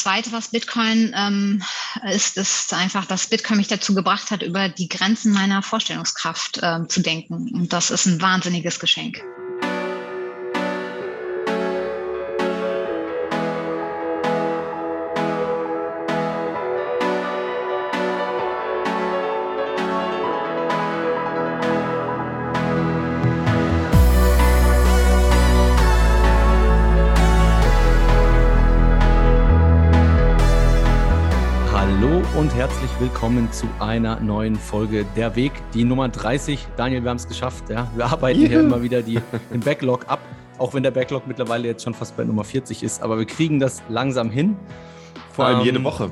Zweite, was Bitcoin ähm, ist, ist einfach, dass Bitcoin mich dazu gebracht hat, über die Grenzen meiner Vorstellungskraft ähm, zu denken. Und das ist ein wahnsinniges Geschenk. Willkommen zu einer neuen Folge Der Weg, die Nummer 30. Daniel, wir haben es geschafft. Ja? Wir arbeiten yeah. hier immer wieder die, den Backlog ab, auch wenn der Backlog mittlerweile jetzt schon fast bei Nummer 40 ist. Aber wir kriegen das langsam hin. Vor allem ähm, jede Woche.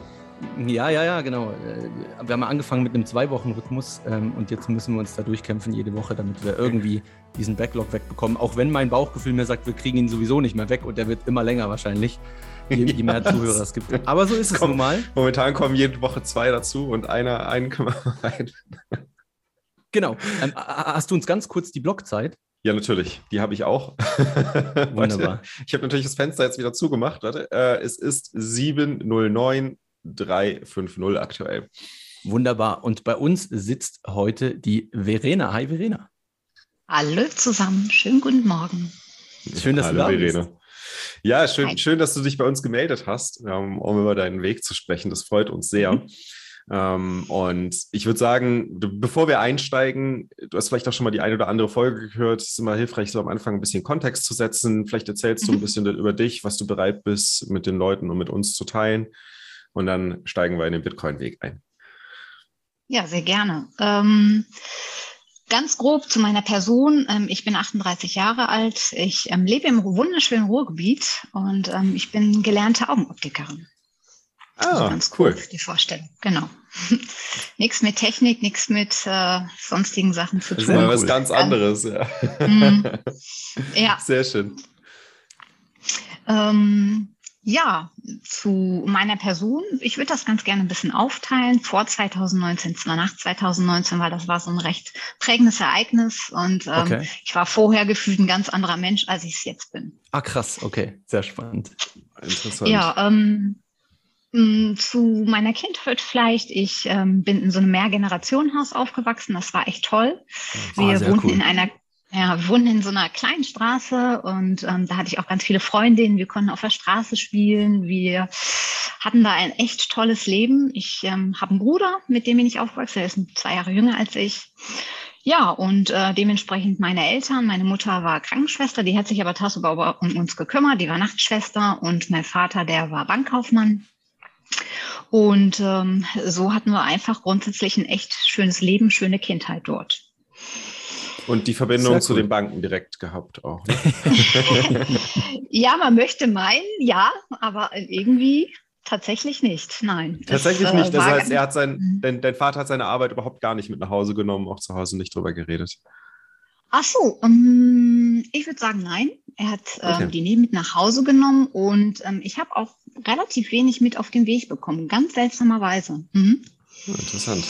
Ja, ja, ja, genau. Äh, wir haben angefangen mit einem Zwei-Wochen-Rhythmus ähm, und jetzt müssen wir uns da durchkämpfen jede Woche, damit wir irgendwie diesen Backlog wegbekommen. Auch wenn mein Bauchgefühl mir sagt, wir kriegen ihn sowieso nicht mehr weg und der wird immer länger wahrscheinlich je, je mehr ja, Zuhörer es gibt. Aber so ist es nun mal. Momentan kommen jede Woche zwei dazu und einer, einen können wir rein. Genau. Ähm, hast du uns ganz kurz die Blockzeit? Ja, natürlich. Die habe ich auch. Wunderbar. ich habe natürlich das Fenster jetzt wieder zugemacht. Warte. Äh, es ist 709350 aktuell. Wunderbar. Und bei uns sitzt heute die Verena. Hi, Verena. Hallo zusammen. Schönen guten Morgen. Schön, dass Hallo, du da Verena. Ja, schön, schön, dass du dich bei uns gemeldet hast, um, um über deinen Weg zu sprechen. Das freut uns sehr. Mhm. Ähm, und ich würde sagen, bevor wir einsteigen, du hast vielleicht auch schon mal die eine oder andere Folge gehört. Es ist immer hilfreich, so am Anfang ein bisschen Kontext zu setzen. Vielleicht erzählst du ein mhm. bisschen über dich, was du bereit bist, mit den Leuten und mit uns zu teilen. Und dann steigen wir in den Bitcoin-Weg ein. Ja, sehr gerne. Ähm, Ganz grob zu meiner Person. Ähm, ich bin 38 Jahre alt. Ich ähm, lebe im wunderschönen Ruhrgebiet und ähm, ich bin gelernte Augenoptikerin. Ah, also ganz cool. Die Vorstellung, genau. nichts mit Technik, nichts mit äh, sonstigen Sachen zu tun. Das ist mal was ganz anderes, ja. Mm, ja. Sehr schön. Ähm, ja, zu meiner Person. Ich würde das ganz gerne ein bisschen aufteilen. Vor 2019, zwar nach 2019, weil das war so ein recht prägendes Ereignis und ähm, okay. ich war vorher gefühlt ein ganz anderer Mensch, als ich es jetzt bin. Ah, krass, okay, sehr spannend. Interessant. Ja, ähm, zu meiner Kindheit vielleicht. Ich ähm, bin in so einem Mehrgenerationenhaus aufgewachsen. Das war echt toll. Ah, Wir wohnten cool. in einer ja, wir wohnen in so einer kleinen Straße und ähm, da hatte ich auch ganz viele Freundinnen. Wir konnten auf der Straße spielen. Wir hatten da ein echt tolles Leben. Ich ähm, habe einen Bruder, mit dem bin ich aufgewachsen. Er ist zwei Jahre jünger als ich. Ja, und äh, dementsprechend meine Eltern. Meine Mutter war Krankenschwester, die hat sich aber tagsüber um uns gekümmert. Die war Nachtschwester und mein Vater, der war Bankkaufmann. Und ähm, so hatten wir einfach grundsätzlich ein echt schönes Leben, schöne Kindheit dort. Und die Verbindung zu den Banken direkt gehabt auch. Ne? ja, man möchte meinen, ja, aber irgendwie tatsächlich nicht. Nein. Tatsächlich es, nicht. Das heißt, er hat sein, mhm. dein, dein Vater hat seine Arbeit überhaupt gar nicht mit nach Hause genommen, auch zu Hause nicht drüber geredet. Ach so, um, ähm, ich würde sagen, nein. Er hat ähm, okay. die Neben mit nach Hause genommen und ähm, ich habe auch relativ wenig mit auf den Weg bekommen, ganz seltsamerweise. Mhm. Interessant.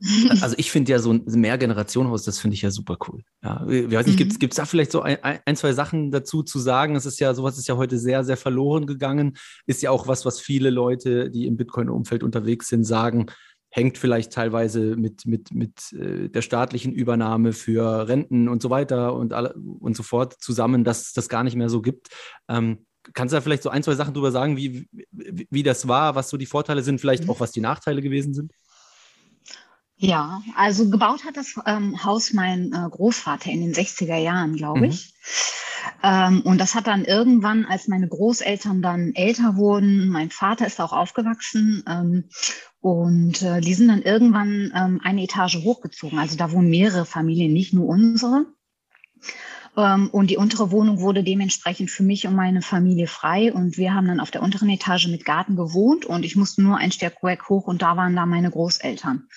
Also ich finde ja so ein Mehrgenerationenhaus, das finde ich ja super cool. Ja, ich weiß nicht, mhm. gibt es da vielleicht so ein, ein, zwei Sachen dazu zu sagen? Es ist ja, sowas ist ja heute sehr, sehr verloren gegangen. Ist ja auch was, was viele Leute, die im Bitcoin-Umfeld unterwegs sind, sagen, hängt vielleicht teilweise mit, mit, mit äh, der staatlichen Übernahme für Renten und so weiter und, alle, und so fort zusammen, dass es das gar nicht mehr so gibt. Ähm, kannst du da vielleicht so ein, zwei Sachen drüber sagen, wie, wie, wie das war, was so die Vorteile sind, vielleicht mhm. auch was die Nachteile gewesen sind? Ja, also gebaut hat das ähm, Haus mein äh, Großvater in den 60er Jahren, glaube ich. Mhm. Ähm, und das hat dann irgendwann, als meine Großeltern dann älter wurden, mein Vater ist auch aufgewachsen ähm, und äh, die sind dann irgendwann ähm, eine Etage hochgezogen. Also da wohnen mehrere Familien, nicht nur unsere. Ähm, und die untere Wohnung wurde dementsprechend für mich und meine Familie frei. Und wir haben dann auf der unteren Etage mit Garten gewohnt und ich musste nur ein Stockwerk hoch und da waren da meine Großeltern.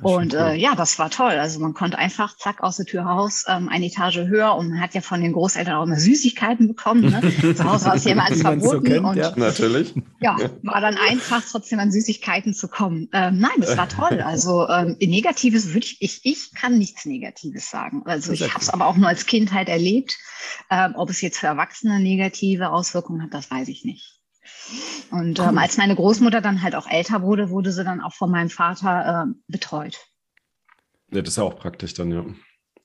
Und cool. äh, ja, das war toll. Also man konnte einfach zack aus der Tür raus, ähm, eine Etage höher und man hat ja von den Großeltern auch immer Süßigkeiten bekommen. Ne? Zu Hause war es jemals verboten. So kennt, und, ja. Natürlich. Ja, war dann einfach trotzdem an Süßigkeiten zu kommen. Ähm, nein, das war toll. Also ähm, Negatives würde ich, ich, ich kann nichts Negatives sagen. Also ich habe es aber auch nur als Kindheit erlebt. Ähm, ob es jetzt für Erwachsene negative Auswirkungen hat, das weiß ich nicht. Und ähm, als meine Großmutter dann halt auch älter wurde, wurde sie dann auch von meinem Vater äh, betreut. Ja, das ist ja auch praktisch dann, ja.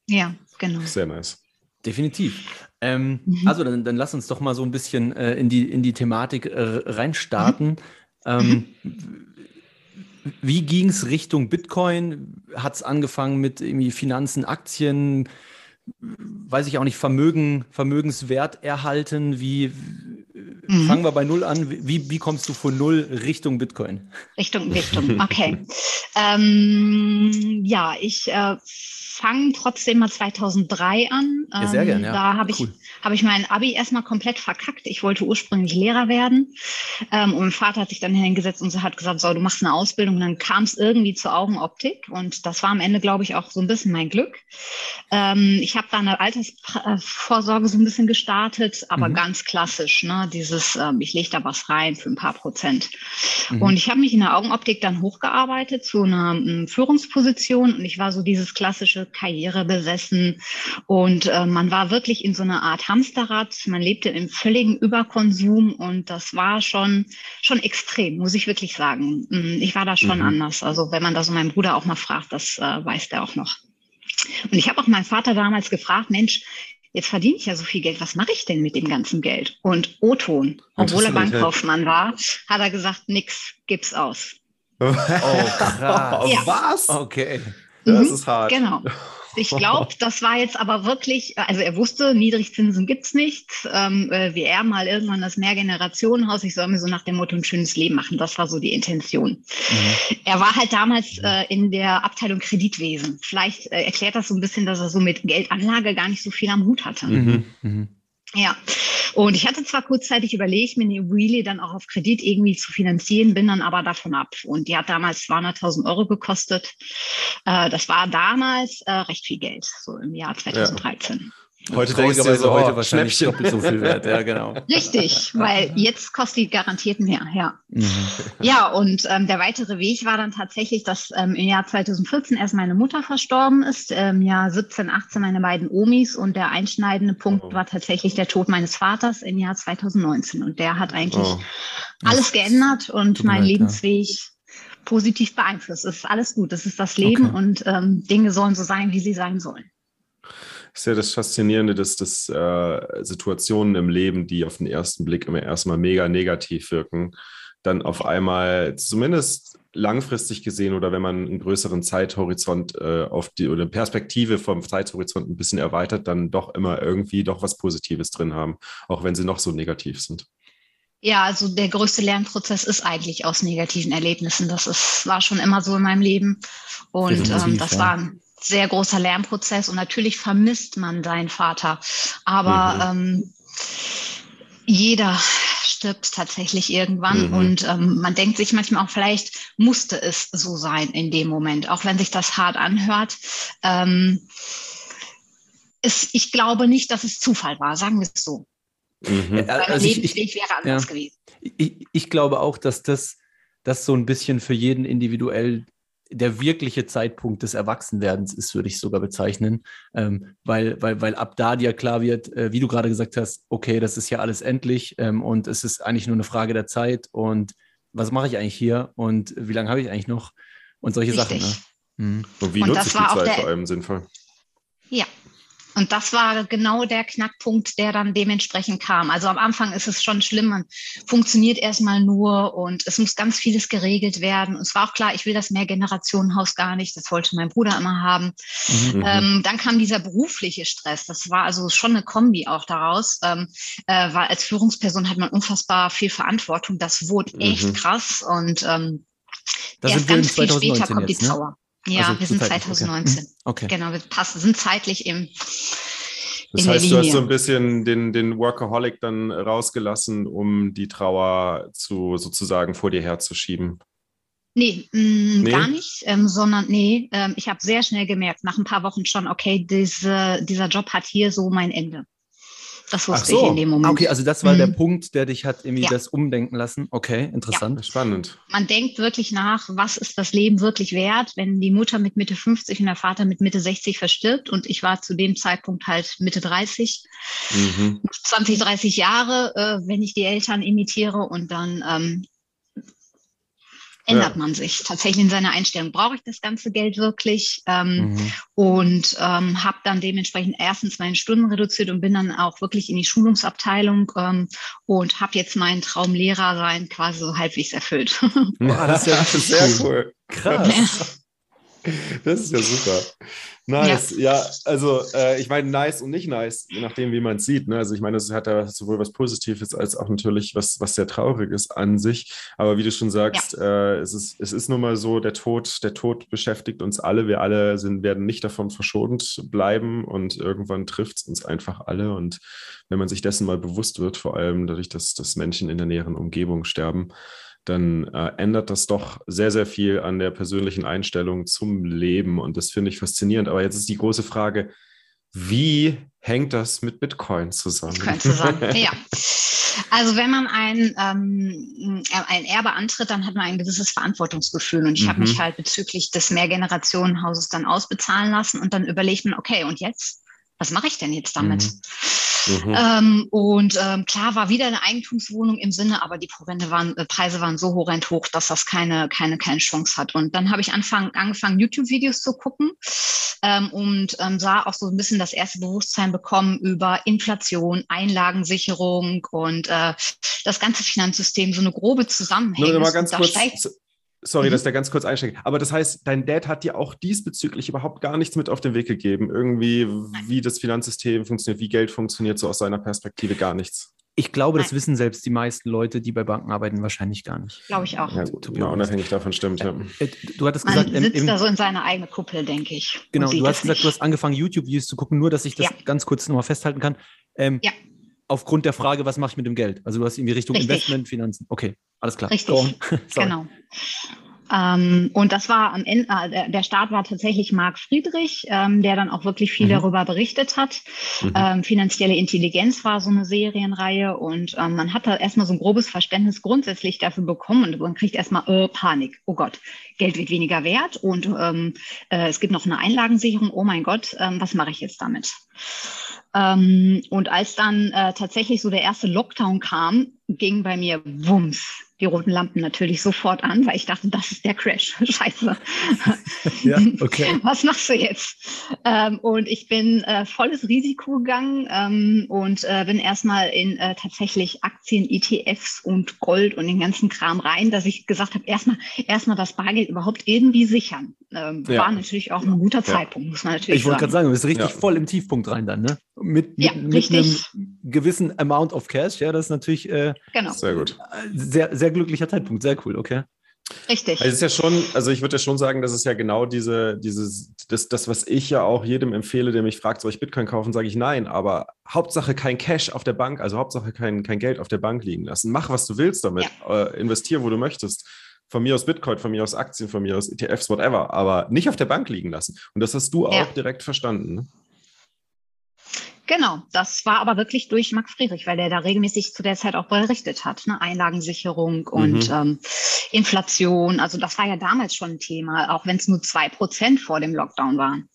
Ja, genau. Sehr nice. Definitiv. Ähm, mhm. Also dann, dann, lass uns doch mal so ein bisschen äh, in, die, in die Thematik äh, reinstarten. Mhm. Ähm, wie ging es Richtung Bitcoin? Hat es angefangen mit irgendwie Finanzen, Aktien, weiß ich auch nicht, Vermögen, Vermögenswert erhalten? Wie mhm. fangen wir bei Null an? Wie, wie kommst du von Null Richtung Bitcoin? Richtung, Richtung, okay. ähm, ja, ich äh, fange trotzdem mal 2003 an. Ja, sehr gerne. Ja. Da habe cool. ich, hab ich mein Abi erstmal komplett verkackt. Ich wollte ursprünglich Lehrer werden. Ähm, und mein Vater hat sich dann hingesetzt und hat gesagt, so, du machst eine Ausbildung. Und dann kam es irgendwie zur Augenoptik. Und das war am Ende, glaube ich, auch so ein bisschen mein Glück. Ähm, ich habe da eine Altersvorsorge so ein bisschen gestartet, aber mhm. ganz klassisch. Ne? Dieses, ähm, ich lege da was rein für ein paar Prozent. Mhm. Und ich habe mich in der Augenoptik dann hochgearbeitet zu einer um, Führungsposition. Und ich war so dieses klassische Karriere besessen und äh, man war wirklich in so einer Art Hamsterrad. Man lebte im völligen Überkonsum und das war schon, schon extrem, muss ich wirklich sagen. Mm, ich war da schon mhm. anders. Also wenn man da so meinen Bruder auch mal fragt, das äh, weiß der auch noch. Und ich habe auch meinen Vater damals gefragt, Mensch, jetzt verdiene ich ja so viel Geld, was mache ich denn mit dem ganzen Geld? Und O-Ton, obwohl er Bankkaufmann war, hat er gesagt, nix, gib's aus. Oh, krass. ja. Was? Okay. Das mhm, ist hart. Genau. Ich glaube, das war jetzt aber wirklich, also er wusste, Niedrigzinsen gibt's nicht. Ähm, äh, wie er mal irgendwann das Mehrgenerationenhaus, ich soll mir so nach dem Motto ein schönes Leben machen. Das war so die Intention. Mhm. Er war halt damals äh, in der Abteilung Kreditwesen. Vielleicht äh, erklärt das so ein bisschen, dass er so mit Geldanlage gar nicht so viel am Hut hatte. Mhm. Mhm. Ja, und ich hatte zwar kurzzeitig überlegt, mir eine Immobilie dann auch auf Kredit irgendwie zu finanzieren, bin dann aber davon ab. Und die hat damals 200.000 Euro gekostet. Äh, das war damals äh, recht viel Geld, so im Jahr 2013. Ja. Heute denkst du so, heute wahrscheinlich doppelt so viel wert, ja, genau. Richtig, weil jetzt kostet die garantiert mehr, ja. Mhm. Ja, und ähm, der weitere Weg war dann tatsächlich, dass ähm, im Jahr 2014 erst meine Mutter verstorben ist, im Jahr 17, 18 meine beiden Omis und der einschneidende Punkt oh. war tatsächlich der Tod meines Vaters im Jahr 2019 und der hat eigentlich oh. alles geändert und mein Lebensweg ja. positiv beeinflusst. Es ist alles gut, es ist das Leben okay. und ähm, Dinge sollen so sein, wie sie sein sollen ist ja das Faszinierende, dass das äh, Situationen im Leben, die auf den ersten Blick immer erstmal mega negativ wirken, dann auf einmal zumindest langfristig gesehen oder wenn man einen größeren Zeithorizont äh, auf die oder Perspektive vom Zeithorizont ein bisschen erweitert, dann doch immer irgendwie doch was Positives drin haben, auch wenn sie noch so negativ sind. Ja, also der größte Lernprozess ist eigentlich aus negativen Erlebnissen. Das ist, war schon immer so in meinem Leben. Und ähm, das ja. war ein sehr großer Lernprozess und natürlich vermisst man seinen Vater. Aber mhm. ähm, jeder stirbt tatsächlich irgendwann mhm. und ähm, man denkt sich manchmal auch, vielleicht musste es so sein in dem Moment, auch wenn sich das hart anhört. Ähm, es, ich glaube nicht, dass es Zufall war, sagen wir es so. Mhm. Also Lebensweg ich, ich, wäre anders ja, gewesen. Ich, ich glaube auch, dass das, das so ein bisschen für jeden individuell der wirkliche Zeitpunkt des Erwachsenwerdens ist, würde ich sogar bezeichnen, ähm, weil, weil, weil ab da dir klar wird, äh, wie du gerade gesagt hast, okay, das ist ja alles endlich ähm, und es ist eigentlich nur eine Frage der Zeit und was mache ich eigentlich hier und wie lange habe ich eigentlich noch und solche Richtig. Sachen. Ne? Mhm. Und wie und nutze ich die Zeit vor allem sinnvoll? Ja, und das war genau der Knackpunkt, der dann dementsprechend kam. Also am Anfang ist es schon schlimm, man funktioniert erstmal nur und es muss ganz vieles geregelt werden. Und es war auch klar, ich will das Mehrgenerationenhaus gar nicht, das wollte mein Bruder immer haben. Mhm. Ähm, dann kam dieser berufliche Stress. Das war also schon eine Kombi auch daraus, ähm, äh, weil als Führungsperson hat man unfassbar viel Verantwortung. Das wurde echt mhm. krass und ähm, das erst ganz viel später kommt jetzt, die Trauer. Ne? Ja, also wir sind 2019. Okay. okay. Genau, wir passen, sind zeitlich im. Das heißt, du hast so ein bisschen den, den Workaholic dann rausgelassen, um die Trauer zu sozusagen vor dir herzuschieben. Nee, mh, mm, nee, gar nicht, ähm, sondern nee, ähm, ich habe sehr schnell gemerkt, nach ein paar Wochen schon, okay, diese, dieser Job hat hier so mein Ende. Das wusste so. ich in dem Moment. Okay, also das war mhm. der Punkt, der dich hat irgendwie ja. das umdenken lassen. Okay, interessant. Ja. Spannend. Man denkt wirklich nach, was ist das Leben wirklich wert, wenn die Mutter mit Mitte 50 und der Vater mit Mitte 60 verstirbt. Und ich war zu dem Zeitpunkt halt Mitte 30, mhm. 20, 30 Jahre, äh, wenn ich die Eltern imitiere. Und dann ähm, ändert ja. man sich tatsächlich in seiner Einstellung. Brauche ich das ganze Geld wirklich? Ähm, mhm. Und ähm, habe dann dementsprechend erstens meine Stunden reduziert und bin dann auch wirklich in die Schulungsabteilung ähm, und habe jetzt meinen Traum Lehrer sein quasi so halbwegs erfüllt. Boah, das ist ja sehr cool. Krass. Das ist ja super. Nice, ja, ja also äh, ich meine, nice und nicht nice, je nachdem, wie man es sieht. Ne? Also ich meine, es hat da sowohl was Positives als auch natürlich was, was sehr Trauriges an sich. Aber wie du schon sagst, ja. äh, es, ist, es ist nun mal so, der Tod, der Tod beschäftigt uns alle. Wir alle sind, werden nicht davon verschont bleiben und irgendwann trifft es uns einfach alle. Und wenn man sich dessen mal bewusst wird, vor allem dadurch, dass, dass Menschen in der näheren Umgebung sterben, dann äh, ändert das doch sehr, sehr viel an der persönlichen Einstellung zum Leben. Und das finde ich faszinierend. Aber jetzt ist die große Frage, wie hängt das mit Bitcoin zusammen? Bitcoin zusammen, ja. Also wenn man ein, ähm, ein Erbe antritt, dann hat man ein gewisses Verantwortungsgefühl. Und ich mhm. habe mich halt bezüglich des Mehrgenerationenhauses dann ausbezahlen lassen und dann überlegt man, okay, und jetzt? Was mache ich denn jetzt damit? Mhm. Mhm. Ähm, und ähm, klar war wieder eine Eigentumswohnung im Sinne, aber die waren, äh, Preise waren so horrend hoch, dass das keine, keine, keine Chance hat. Und dann habe ich anfang, angefangen, YouTube-Videos zu gucken ähm, und ähm, sah auch so ein bisschen das erste Bewusstsein bekommen über Inflation, Einlagensicherung und äh, das ganze Finanzsystem, so eine grobe Zusammenhänge. Nur mal ganz kurz, Sorry, mhm. dass der ganz kurz einsteigt. Aber das heißt, dein Dad hat dir auch diesbezüglich überhaupt gar nichts mit auf den Weg gegeben. Irgendwie, wie das Finanzsystem funktioniert, wie Geld funktioniert, so aus seiner Perspektive gar nichts. Ich glaube, Nein. das wissen selbst die meisten Leute, die bei Banken arbeiten, wahrscheinlich gar nicht. Glaube ich auch. Ja, gut, ja, unabhängig davon stimmt. Ja. Äh, du hattest Man gesagt, sitzt im, da so in seiner eigenen Kuppel, denke ich. Genau, du hast gesagt, nicht. du hast angefangen, YouTube-Videos zu gucken, nur dass ich das ja. ganz kurz nochmal festhalten kann. Ähm, ja. Aufgrund der Frage, was mache ich mit dem Geld? Also du hast irgendwie Richtung Richtig. Investment, Finanzen. Okay, alles klar. Richtig. genau. Ähm, und das war am Ende, äh, der Start war tatsächlich Marc Friedrich, ähm, der dann auch wirklich viel mhm. darüber berichtet hat. Mhm. Ähm, Finanzielle Intelligenz war so eine Serienreihe und ähm, man hat da erstmal so ein grobes Verständnis grundsätzlich dafür bekommen und man kriegt erstmal äh, Panik. Oh Gott, Geld wird weniger wert und ähm, äh, es gibt noch eine Einlagensicherung. Oh mein Gott, ähm, was mache ich jetzt damit? Ähm, und als dann äh, tatsächlich so der erste Lockdown kam, ging bei mir Wumms die roten Lampen natürlich sofort an, weil ich dachte, das ist der Crash. Scheiße. ja, okay. Was machst du jetzt? Ähm, und ich bin äh, volles Risiko gegangen ähm, und äh, bin erstmal in äh, tatsächlich Aktien, ETFs und Gold und den ganzen Kram rein, dass ich gesagt habe, erstmal erstmal das Bargeld überhaupt irgendwie sichern. Ähm, ja. War natürlich auch ein guter ja. Zeitpunkt, muss man natürlich Ich wollte gerade sagen, du bist richtig voll im Tiefpunkt rein dann, ne? Mit, mit, mit einem gewissen Amount of Cash, ja, das ist natürlich äh, genau. sehr gut. Sehr, sehr glücklicher Zeitpunkt, sehr cool, okay. Richtig. Also es ist ja schon, also ich würde ja schon sagen, das ist ja genau diese, dieses, das, das, was ich ja auch jedem empfehle, der mich fragt, soll ich Bitcoin kaufen, sage ich nein, aber Hauptsache kein Cash auf der Bank, also Hauptsache kein, kein Geld auf der Bank liegen lassen. Mach, was du willst damit, ja. äh, investier, wo du möchtest. Von mir aus Bitcoin, von mir aus Aktien, von mir aus ETFs, whatever, aber nicht auf der Bank liegen lassen. Und das hast du ja. auch direkt verstanden. Ne? Genau, das war aber wirklich durch Max Friedrich, weil der da regelmäßig zu der Zeit auch berichtet hat. Ne? Einlagensicherung und mhm. ähm, Inflation. Also das war ja damals schon ein Thema, auch wenn es nur zwei Prozent vor dem Lockdown waren.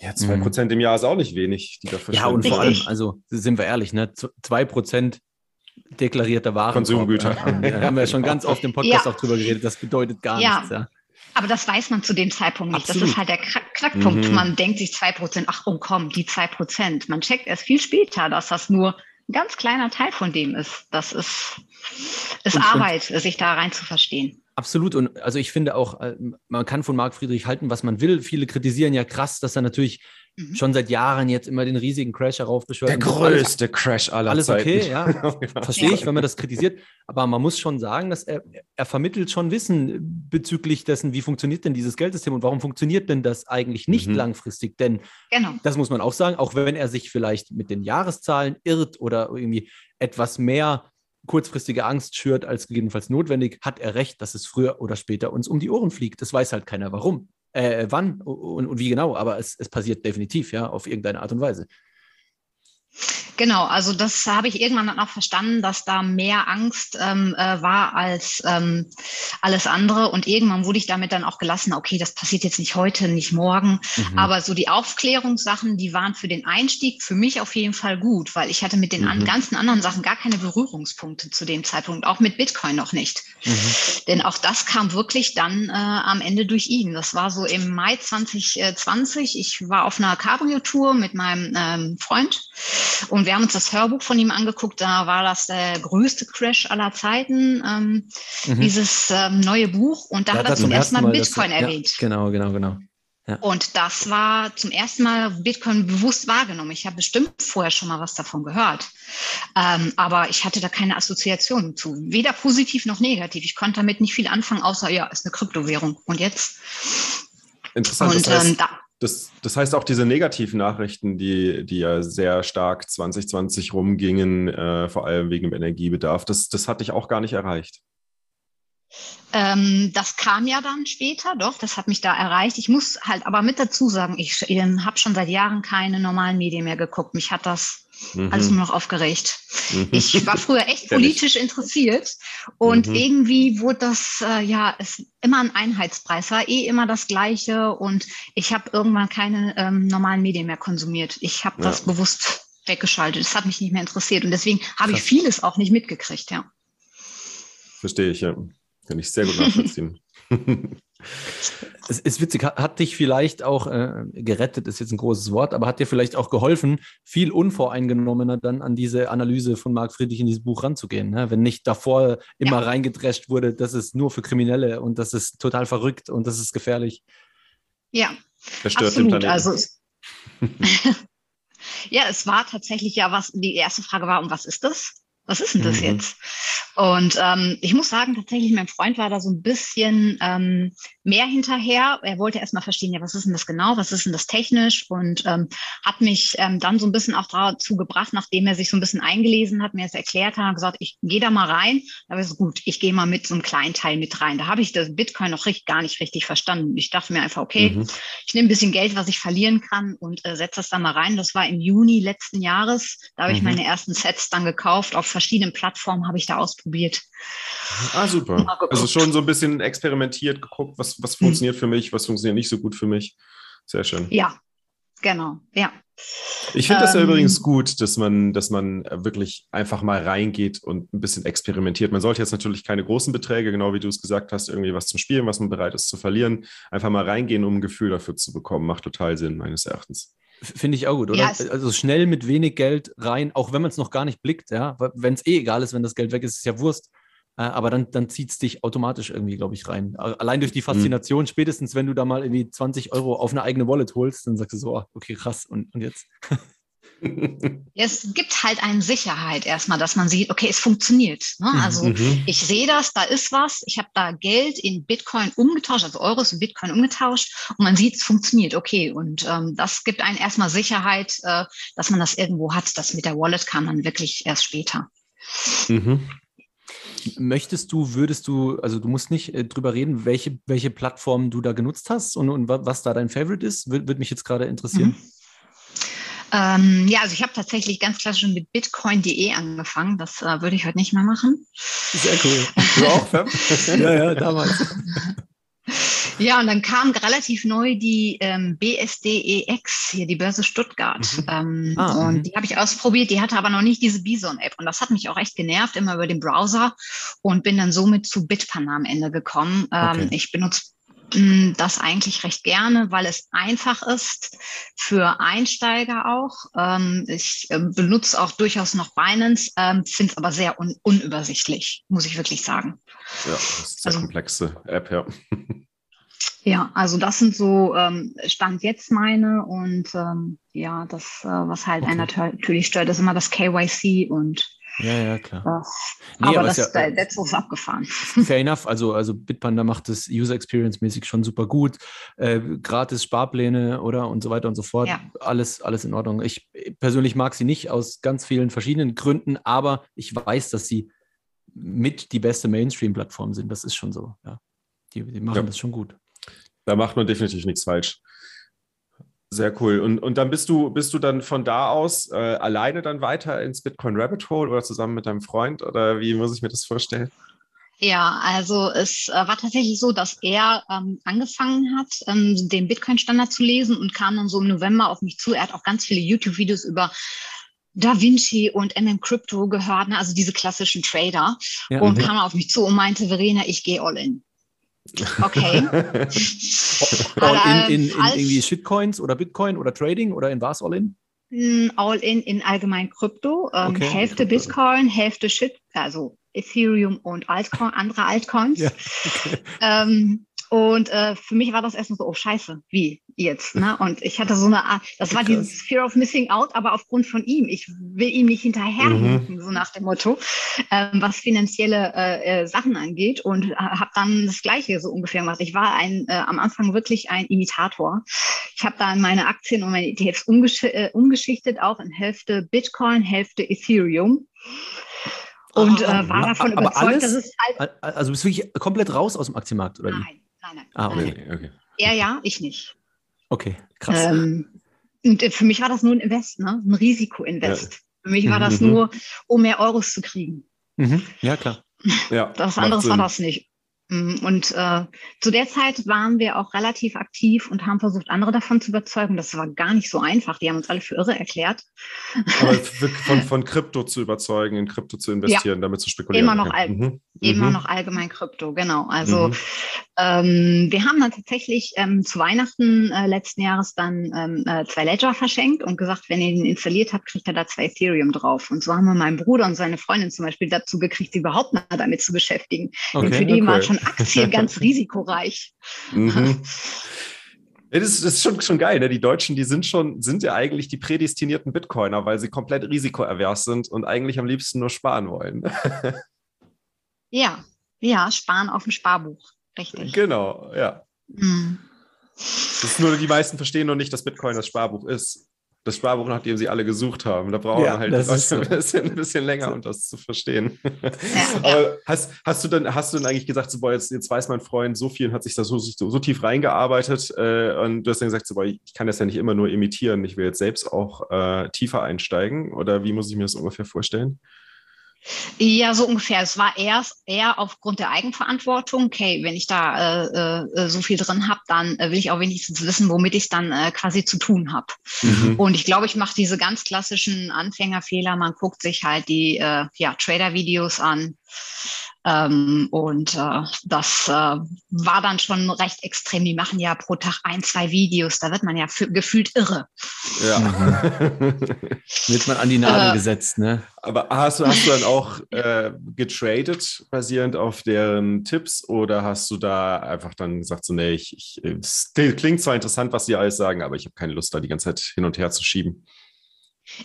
Ja, zwei mhm. Prozent im Jahr ist auch nicht wenig, die da Ja, und vor allem, also sind wir ehrlich, ne? zwei Prozent deklarierter Waren. Konsumgüter. Da haben wir ja schon ganz oft im Podcast ja. auch drüber geredet. Das bedeutet gar ja. nichts. Ja. Aber das weiß man zu dem Zeitpunkt nicht. Absolut. Das ist halt der Knackpunkt. Mhm. Man denkt sich zwei Prozent, ach oh komm, die zwei Prozent. Man checkt erst viel später, dass das nur ein ganz kleiner Teil von dem ist. Das ist, ist und, Arbeit, und sich da rein zu verstehen. Absolut. Und also ich finde auch, äh, man kann von Marc Friedrich halten, was man will. Viele kritisieren ja krass, dass er natürlich mhm. schon seit Jahren jetzt immer den riesigen Crash heraufbeschwört. Der größte alles, Crash aller alles Zeiten. Alles okay, ja. Verstehe ich, wenn man das kritisiert. Aber man muss schon sagen, dass er, er vermittelt schon Wissen bezüglich dessen, wie funktioniert denn dieses Geldsystem und warum funktioniert denn das eigentlich nicht mhm. langfristig? Denn genau. das muss man auch sagen, auch wenn er sich vielleicht mit den Jahreszahlen irrt oder irgendwie etwas mehr kurzfristige Angst schürt als gegebenenfalls notwendig, hat er recht, dass es früher oder später uns um die Ohren fliegt. Das weiß halt keiner warum, äh, wann und, und, wie genau, aber es, es passiert definitiv, ja, auf irgendeine Art und Weise. Genau, also das habe ich irgendwann dann auch verstanden, dass da mehr Angst ähm, äh, war als ähm, alles andere. Und irgendwann wurde ich damit dann auch gelassen, okay, das passiert jetzt nicht heute, nicht morgen. Mhm. Aber so die Aufklärungssachen, die waren für den Einstieg für mich auf jeden Fall gut, weil ich hatte mit den mhm. an, ganzen anderen Sachen gar keine Berührungspunkte zu dem Zeitpunkt, auch mit Bitcoin noch nicht. Mhm. Denn auch das kam wirklich dann äh, am Ende durch ihn. Das war so im Mai 2020. Ich war auf einer Cabrio-Tour mit meinem ähm, Freund und wir haben uns das Hörbuch von ihm angeguckt. Da war das der größte Crash aller Zeiten, ähm, mhm. dieses ähm, neue Buch. Und da, da hat er zum ersten Mal, Mal Bitcoin das, erwähnt. Ja, genau, genau, genau. Ja. Und das war zum ersten Mal Bitcoin bewusst wahrgenommen. Ich habe bestimmt vorher schon mal was davon gehört. Ähm, aber ich hatte da keine Assoziation zu. Weder positiv noch negativ. Ich konnte damit nicht viel anfangen, außer ja, ist eine Kryptowährung. Und jetzt? Interessant. Und, das heißt, ähm, da, das, das heißt auch diese negativen Nachrichten, die, die ja sehr stark 2020 rumgingen, äh, vor allem wegen dem Energiebedarf, das, das hat dich auch gar nicht erreicht. Ähm, das kam ja dann später, doch, das hat mich da erreicht. Ich muss halt aber mit dazu sagen, ich äh, habe schon seit Jahren keine normalen Medien mehr geguckt. Mich hat das mhm. alles nur noch aufgeregt. Mhm. Ich war früher echt politisch interessiert und mhm. irgendwie wurde das, äh, ja, es immer ein Einheitspreis, war eh immer das Gleiche und ich habe irgendwann keine ähm, normalen Medien mehr konsumiert. Ich habe ja. das bewusst weggeschaltet. Es hat mich nicht mehr interessiert und deswegen habe ich vieles auch nicht mitgekriegt, ja. Verstehe ich, ja. Kann ich sehr gut nachvollziehen. es ist witzig, hat dich vielleicht auch äh, gerettet, ist jetzt ein großes Wort, aber hat dir vielleicht auch geholfen, viel unvoreingenommener dann an diese Analyse von Marc Friedrich in dieses Buch ranzugehen. Ne? Wenn nicht davor immer ja. reingedrescht wurde, das ist nur für Kriminelle und das ist total verrückt und das ist gefährlich. Ja, Verstört absolut. Also, ja, es war tatsächlich ja was, die erste Frage war, und was ist das? Was ist denn das mhm. jetzt? Und ähm, ich muss sagen, tatsächlich, mein Freund war da so ein bisschen ähm, mehr hinterher. Er wollte erst mal verstehen, ja, was ist denn das genau, was ist denn das technisch und ähm, hat mich ähm, dann so ein bisschen auch dazu gebracht, nachdem er sich so ein bisschen eingelesen hat, mir es erklärt hat, gesagt, ich gehe da mal rein. Da habe ich so, gut, ich gehe mal mit so einem kleinen Teil mit rein. Da habe ich das Bitcoin noch richtig, gar nicht richtig verstanden. Ich dachte mir einfach, okay, mhm. ich nehme ein bisschen Geld, was ich verlieren kann und äh, setze das da mal rein. Das war im Juni letzten Jahres. Da habe mhm. ich meine ersten Sets dann gekauft auf verschiedenen Plattformen habe ich da ausprobiert. Ah, super. Also schon so ein bisschen experimentiert, geguckt, was, was hm. funktioniert hm. für mich, was funktioniert nicht so gut für mich. Sehr schön. Ja, genau, ja. Ich finde das ja ähm, übrigens gut, dass man, dass man wirklich einfach mal reingeht und ein bisschen experimentiert. Man sollte jetzt natürlich keine großen Beträge, genau wie du es gesagt hast, irgendwie was zum Spielen, was man bereit ist zu verlieren, einfach mal reingehen, um ein Gefühl dafür zu bekommen. Macht total Sinn, meines Erachtens. Finde ich auch gut, oder? Ja, also schnell mit wenig Geld rein, auch wenn man es noch gar nicht blickt, ja. Wenn es eh egal ist, wenn das Geld weg ist, ist ja Wurst. Äh, aber dann, dann zieht es dich automatisch irgendwie, glaube ich, rein. Allein durch die mhm. Faszination, mhm. spätestens wenn du da mal irgendwie 20 Euro auf eine eigene Wallet holst, dann sagst du so, ah, okay, krass, und, und jetzt? Es gibt halt eine Sicherheit erstmal, dass man sieht, okay, es funktioniert. Ne? Mhm, also mhm. ich sehe das, da ist was, ich habe da Geld in Bitcoin umgetauscht, also Euros in Bitcoin umgetauscht und man sieht, es funktioniert, okay. Und ähm, das gibt einem erstmal Sicherheit, äh, dass man das irgendwo hat. Das mit der Wallet kam dann wirklich erst später. Mhm. Möchtest du, würdest du, also du musst nicht äh, drüber reden, welche, welche Plattform du da genutzt hast und, und was da dein Favorite ist? Würde mich jetzt gerade interessieren. Mhm. Ähm, ja, also ich habe tatsächlich ganz klassisch mit bitcoin.de angefangen. Das äh, würde ich heute nicht mehr machen. Sehr cool. Du auch, Fab? ja, ja, damals. Ja, und dann kam relativ neu die ähm, BSDEX, hier die Börse Stuttgart. Mhm. Ähm, ah, und mhm. die habe ich ausprobiert, die hatte aber noch nicht diese Bison-App. Und das hat mich auch echt genervt, immer über den Browser und bin dann somit zu Bitpanda am Ende gekommen. Ähm, okay. Ich benutze das eigentlich recht gerne, weil es einfach ist für Einsteiger auch. Ähm, ich ähm, benutze auch durchaus noch Binance, ähm, finde es aber sehr un unübersichtlich, muss ich wirklich sagen. Ja, das ist eine also, komplexe App, ja. Ja, also das sind so Stand jetzt meine und ja, das, äh, was halt okay. einen natürlich stört, ist immer das KYC und ja, ja, klar. Das, nee, aber, aber das, ja, der Zug ist abgefahren. Fair enough. Also, also Bitpanda macht das User Experience-mäßig schon super gut. Äh, gratis Sparpläne oder und so weiter und so fort. Ja. Alles, alles in Ordnung. Ich persönlich mag sie nicht aus ganz vielen verschiedenen Gründen, aber ich weiß, dass sie mit die beste Mainstream-Plattform sind. Das ist schon so. Ja. Die, die machen ja. das schon gut. Da macht man definitiv nichts falsch. Sehr cool. Und, und dann bist du, bist du dann von da aus äh, alleine dann weiter ins Bitcoin Rabbit Hole oder zusammen mit deinem Freund? Oder wie muss ich mir das vorstellen? Ja, also es äh, war tatsächlich so, dass er ähm, angefangen hat, ähm, den Bitcoin-Standard zu lesen und kam dann so im November auf mich zu. Er hat auch ganz viele YouTube-Videos über Da Vinci und MM Crypto gehört, ne? also diese klassischen Trader. Ja, und ja. kam auf mich zu und meinte, Verena, ich gehe all in. Okay. all in, in, in irgendwie Shitcoins oder Bitcoin oder Trading oder in was all in? Hm, all in in allgemein Krypto. Ähm, okay. Hälfte Bitcoin, Hälfte Shit, also Ethereum und Altcoin, andere Altcoins. Ja, okay. ähm, und äh, für mich war das erstmal so, oh scheiße, wie jetzt? Ne? Und ich hatte so eine Art, das war dieses Fear of Missing Out, aber aufgrund von ihm. Ich will ihm nicht hinterherhinken, mhm. so nach dem Motto, ähm, was finanzielle äh, äh, Sachen angeht. Und äh, habe dann das Gleiche so ungefähr gemacht. Ich war ein, äh, am Anfang wirklich ein Imitator. Ich habe dann meine Aktien und meine ETFs umgesch äh, umgeschichtet, auch in Hälfte Bitcoin, Hälfte Ethereum und ah, äh, war davon aber überzeugt, alles, dass es halt. Also bist du wirklich komplett raus aus dem Aktienmarkt, oder nein? Nein, nein. Ah, okay. nein. okay. Er ja, ich nicht. Okay, krass. Ähm, und äh, für mich war das nur ein Invest, ne? ein Risikoinvest. Ja. Für mich war das mhm. nur, um mehr Euros zu kriegen. Mhm. Ja, klar. Ja, das andere war das nicht. Mm, und äh, zu der Zeit waren wir auch relativ aktiv und haben versucht, andere davon zu überzeugen. Das war gar nicht so einfach. Die haben uns alle für irre erklärt. Aber von, von Krypto zu überzeugen, in Krypto zu investieren, ja, damit zu spekulieren. Immer noch, all, mhm. immer mhm. noch allgemein Krypto, genau. Also mhm. ähm, wir haben dann tatsächlich ähm, zu Weihnachten äh, letzten Jahres dann ähm, äh, zwei Ledger verschenkt und gesagt, wenn ihr den installiert habt, kriegt er da zwei Ethereum drauf. Und so haben wir meinen Bruder und seine Freundin zum Beispiel dazu gekriegt, sie überhaupt mal damit zu beschäftigen. Okay, und für die okay. waren schon Aktien ganz risikoreich. Mhm. Das ist, das ist schon, schon geil. Ne? Die Deutschen, die sind schon, sind ja eigentlich die prädestinierten Bitcoiner, weil sie komplett risikoavers sind und eigentlich am liebsten nur sparen wollen. ja, ja, sparen auf dem Sparbuch. Richtig. Genau, ja. Mhm. Das ist nur, die meisten verstehen noch nicht, dass Bitcoin das Sparbuch ist das Sparbuch, nach dem sie alle gesucht haben. Da brauchen ja, wir halt so. ein, bisschen, ein, bisschen, länger, um das zu verstehen. Ja, Aber hast, hast, du denn, hast du denn eigentlich gesagt, so, boah, jetzt, jetzt weiß mein Freund so viel und hat sich da so, so, so tief reingearbeitet äh, und du hast dann gesagt, so, boah, ich kann das ja nicht immer nur imitieren, ich will jetzt selbst auch äh, tiefer einsteigen oder wie muss ich mir das ungefähr vorstellen? Ja, so ungefähr. Es war erst eher aufgrund der Eigenverantwortung. Okay, wenn ich da äh, äh, so viel drin habe, dann äh, will ich auch wenigstens wissen, womit ich dann äh, quasi zu tun habe. Mhm. Und ich glaube, ich mache diese ganz klassischen Anfängerfehler. Man guckt sich halt die äh, ja, Trader-Videos an ähm, und äh, das äh, war dann schon recht extrem. Die machen ja pro Tag ein, zwei Videos. Da wird man ja gefühlt irre. Ja. Mhm. wird man an die Nadel äh, gesetzt, ne? Aber hast du, hast du dann auch äh, getradet, basierend auf deren Tipps, oder hast du da einfach dann gesagt, so, nee, ich, ich es klingt zwar interessant, was die alles sagen, aber ich habe keine Lust, da die ganze Zeit hin und her zu schieben?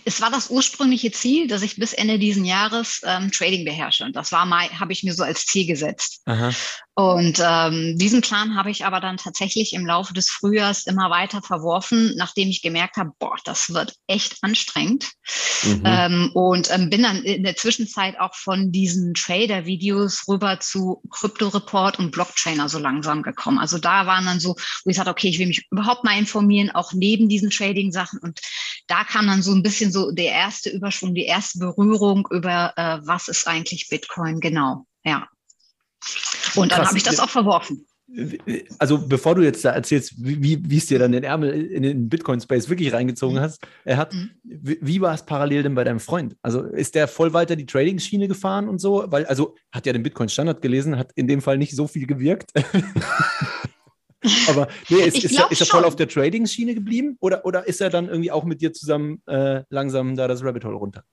Es war das ursprüngliche Ziel, dass ich bis Ende diesen Jahres ähm, Trading beherrsche. Und das war mal, habe ich mir so als Ziel gesetzt. Aha. Und ähm, diesen Plan habe ich aber dann tatsächlich im Laufe des Frühjahrs immer weiter verworfen, nachdem ich gemerkt habe, boah, das wird echt anstrengend. Mhm. Ähm, und ähm, bin dann in der Zwischenzeit auch von diesen Trader-Videos rüber zu Crypto Report und Blockchainer so langsam gekommen. Also da waren dann so, wo ich sagte, okay, ich will mich überhaupt mal informieren, auch neben diesen Trading-Sachen. Und da kam dann so ein bisschen so der erste Überschwung, die erste Berührung über, äh, was ist eigentlich Bitcoin genau. Ja. Und dann habe ich das auch verworfen. Also bevor du jetzt da erzählst, wie, wie es dir dann den Ärmel in den Bitcoin-Space wirklich reingezogen hast, er hat, mhm. wie, wie war es parallel denn bei deinem Freund? Also ist der voll weiter die Trading-Schiene gefahren und so? Weil, also hat ja den Bitcoin-Standard gelesen, hat in dem Fall nicht so viel gewirkt. Aber nee, ist, ist, er, ist er voll auf der Trading-Schiene geblieben oder, oder ist er dann irgendwie auch mit dir zusammen äh, langsam da das Rabbit Hole runter?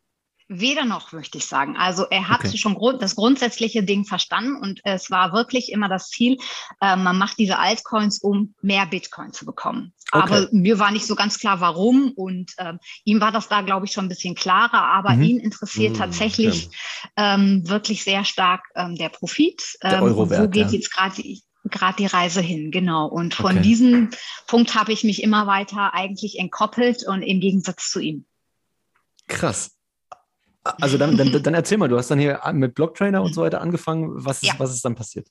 Weder noch, möchte ich sagen. Also er hat okay. schon grund das grundsätzliche Ding verstanden und es war wirklich immer das Ziel, äh, man macht diese Altcoins, um mehr Bitcoin zu bekommen. Okay. Aber mir war nicht so ganz klar, warum und äh, ihm war das da, glaube ich, schon ein bisschen klarer, aber mhm. ihn interessiert mhm, tatsächlich ähm, wirklich sehr stark ähm, der Profit. Ähm, der Euro-Wert, wo geht ja. jetzt gerade gerade die Reise hin, genau. Und von okay. diesem Punkt habe ich mich immer weiter eigentlich entkoppelt und im Gegensatz zu ihm. Krass. Also dann, dann, dann erzähl mal, du hast dann hier mit Blocktrainer und so weiter angefangen. Was ist, ja. was ist dann passiert?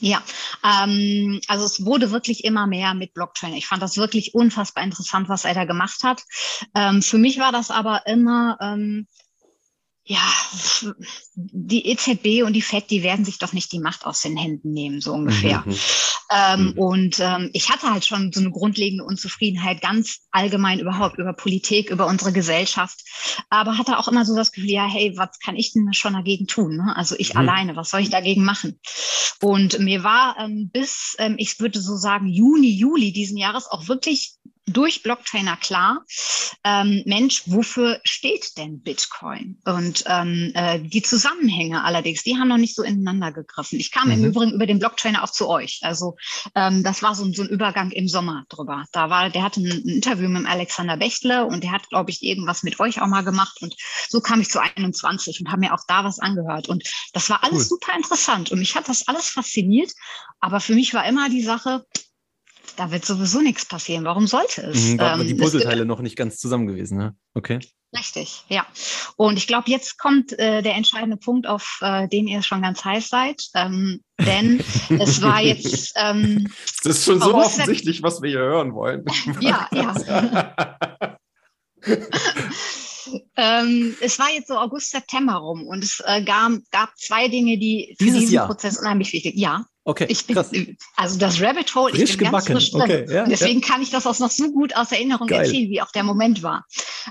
Ja, ähm, also es wurde wirklich immer mehr mit Blockchain. Ich fand das wirklich unfassbar interessant, was er da gemacht hat. Ähm, für mich war das aber immer ähm, ja, die EZB und die FED, die werden sich doch nicht die Macht aus den Händen nehmen, so ungefähr. Mhm. Ähm, mhm. Und ähm, ich hatte halt schon so eine grundlegende Unzufriedenheit ganz allgemein überhaupt über Politik, über unsere Gesellschaft, aber hatte auch immer so das Gefühl, ja, hey, was kann ich denn schon dagegen tun? Ne? Also ich mhm. alleine, was soll ich dagegen machen? Und mir war ähm, bis, ähm, ich würde so sagen, Juni, Juli diesen Jahres auch wirklich durch Blocktrainer klar, ähm, Mensch, wofür steht denn Bitcoin? Und ähm, äh, die Zusammenhänge allerdings, die haben noch nicht so ineinander gegriffen. Ich kam mhm. im Übrigen über den Blocktrainer auch zu euch. Also ähm, das war so, so ein Übergang im Sommer drüber. Da war, der hatte ein, ein Interview mit Alexander Bechtle und der hat, glaube ich, irgendwas mit euch auch mal gemacht. Und so kam ich zu 21 und habe mir auch da was angehört. Und das war alles cool. super interessant. Und mich hat das alles fasziniert. Aber für mich war immer die Sache, da wird sowieso nichts passieren. Warum sollte es? Mhm, waren ähm, die Puzzleteile noch nicht ganz zusammen gewesen, ne? Okay. Richtig, ja. Und ich glaube, jetzt kommt äh, der entscheidende Punkt, auf äh, den ihr schon ganz heiß seid. Ähm, denn es war jetzt. Ähm, das ist schon so offensichtlich, was wir hier hören wollen. ja, ja. ähm, es war jetzt so August, September rum und es äh, gab, gab zwei Dinge, die für Dieses diesen Jahr. Prozess unheimlich wichtig Ja, Okay, ich bin, krass. Also das Rabbit Hole, frisch ich bin gebacken. ganz frisch drin. Okay, ja, Deswegen ja. kann ich das auch noch so gut aus Erinnerung Geil. erzählen, wie auch der Moment war.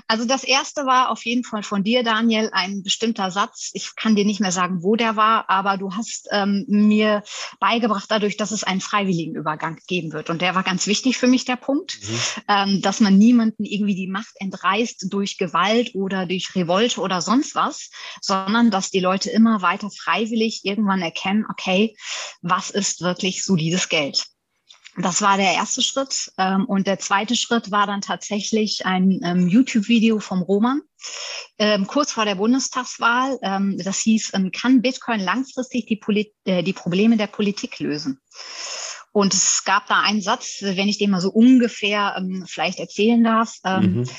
Also das erste war auf jeden Fall von dir, Daniel, ein bestimmter Satz. Ich kann dir nicht mehr sagen, wo der war, aber du hast ähm, mir beigebracht dadurch, dass es einen freiwilligen Übergang geben wird. Und der war ganz wichtig für mich, der Punkt, mhm. ähm, dass man niemanden irgendwie die Macht entreißt durch Gewalt oder durch Revolte oder sonst was, sondern dass die Leute immer weiter freiwillig irgendwann erkennen, okay, was was ist wirklich solides Geld? Das war der erste Schritt. Ähm, und der zweite Schritt war dann tatsächlich ein ähm, YouTube-Video vom Roman, ähm, kurz vor der Bundestagswahl. das hieß, kann Bitcoin langfristig die, Polit äh, die Probleme der Politik lösen? Und es gab da einen Satz, wenn ich den mal so ungefähr ähm, vielleicht erzählen darf. Ähm, mhm.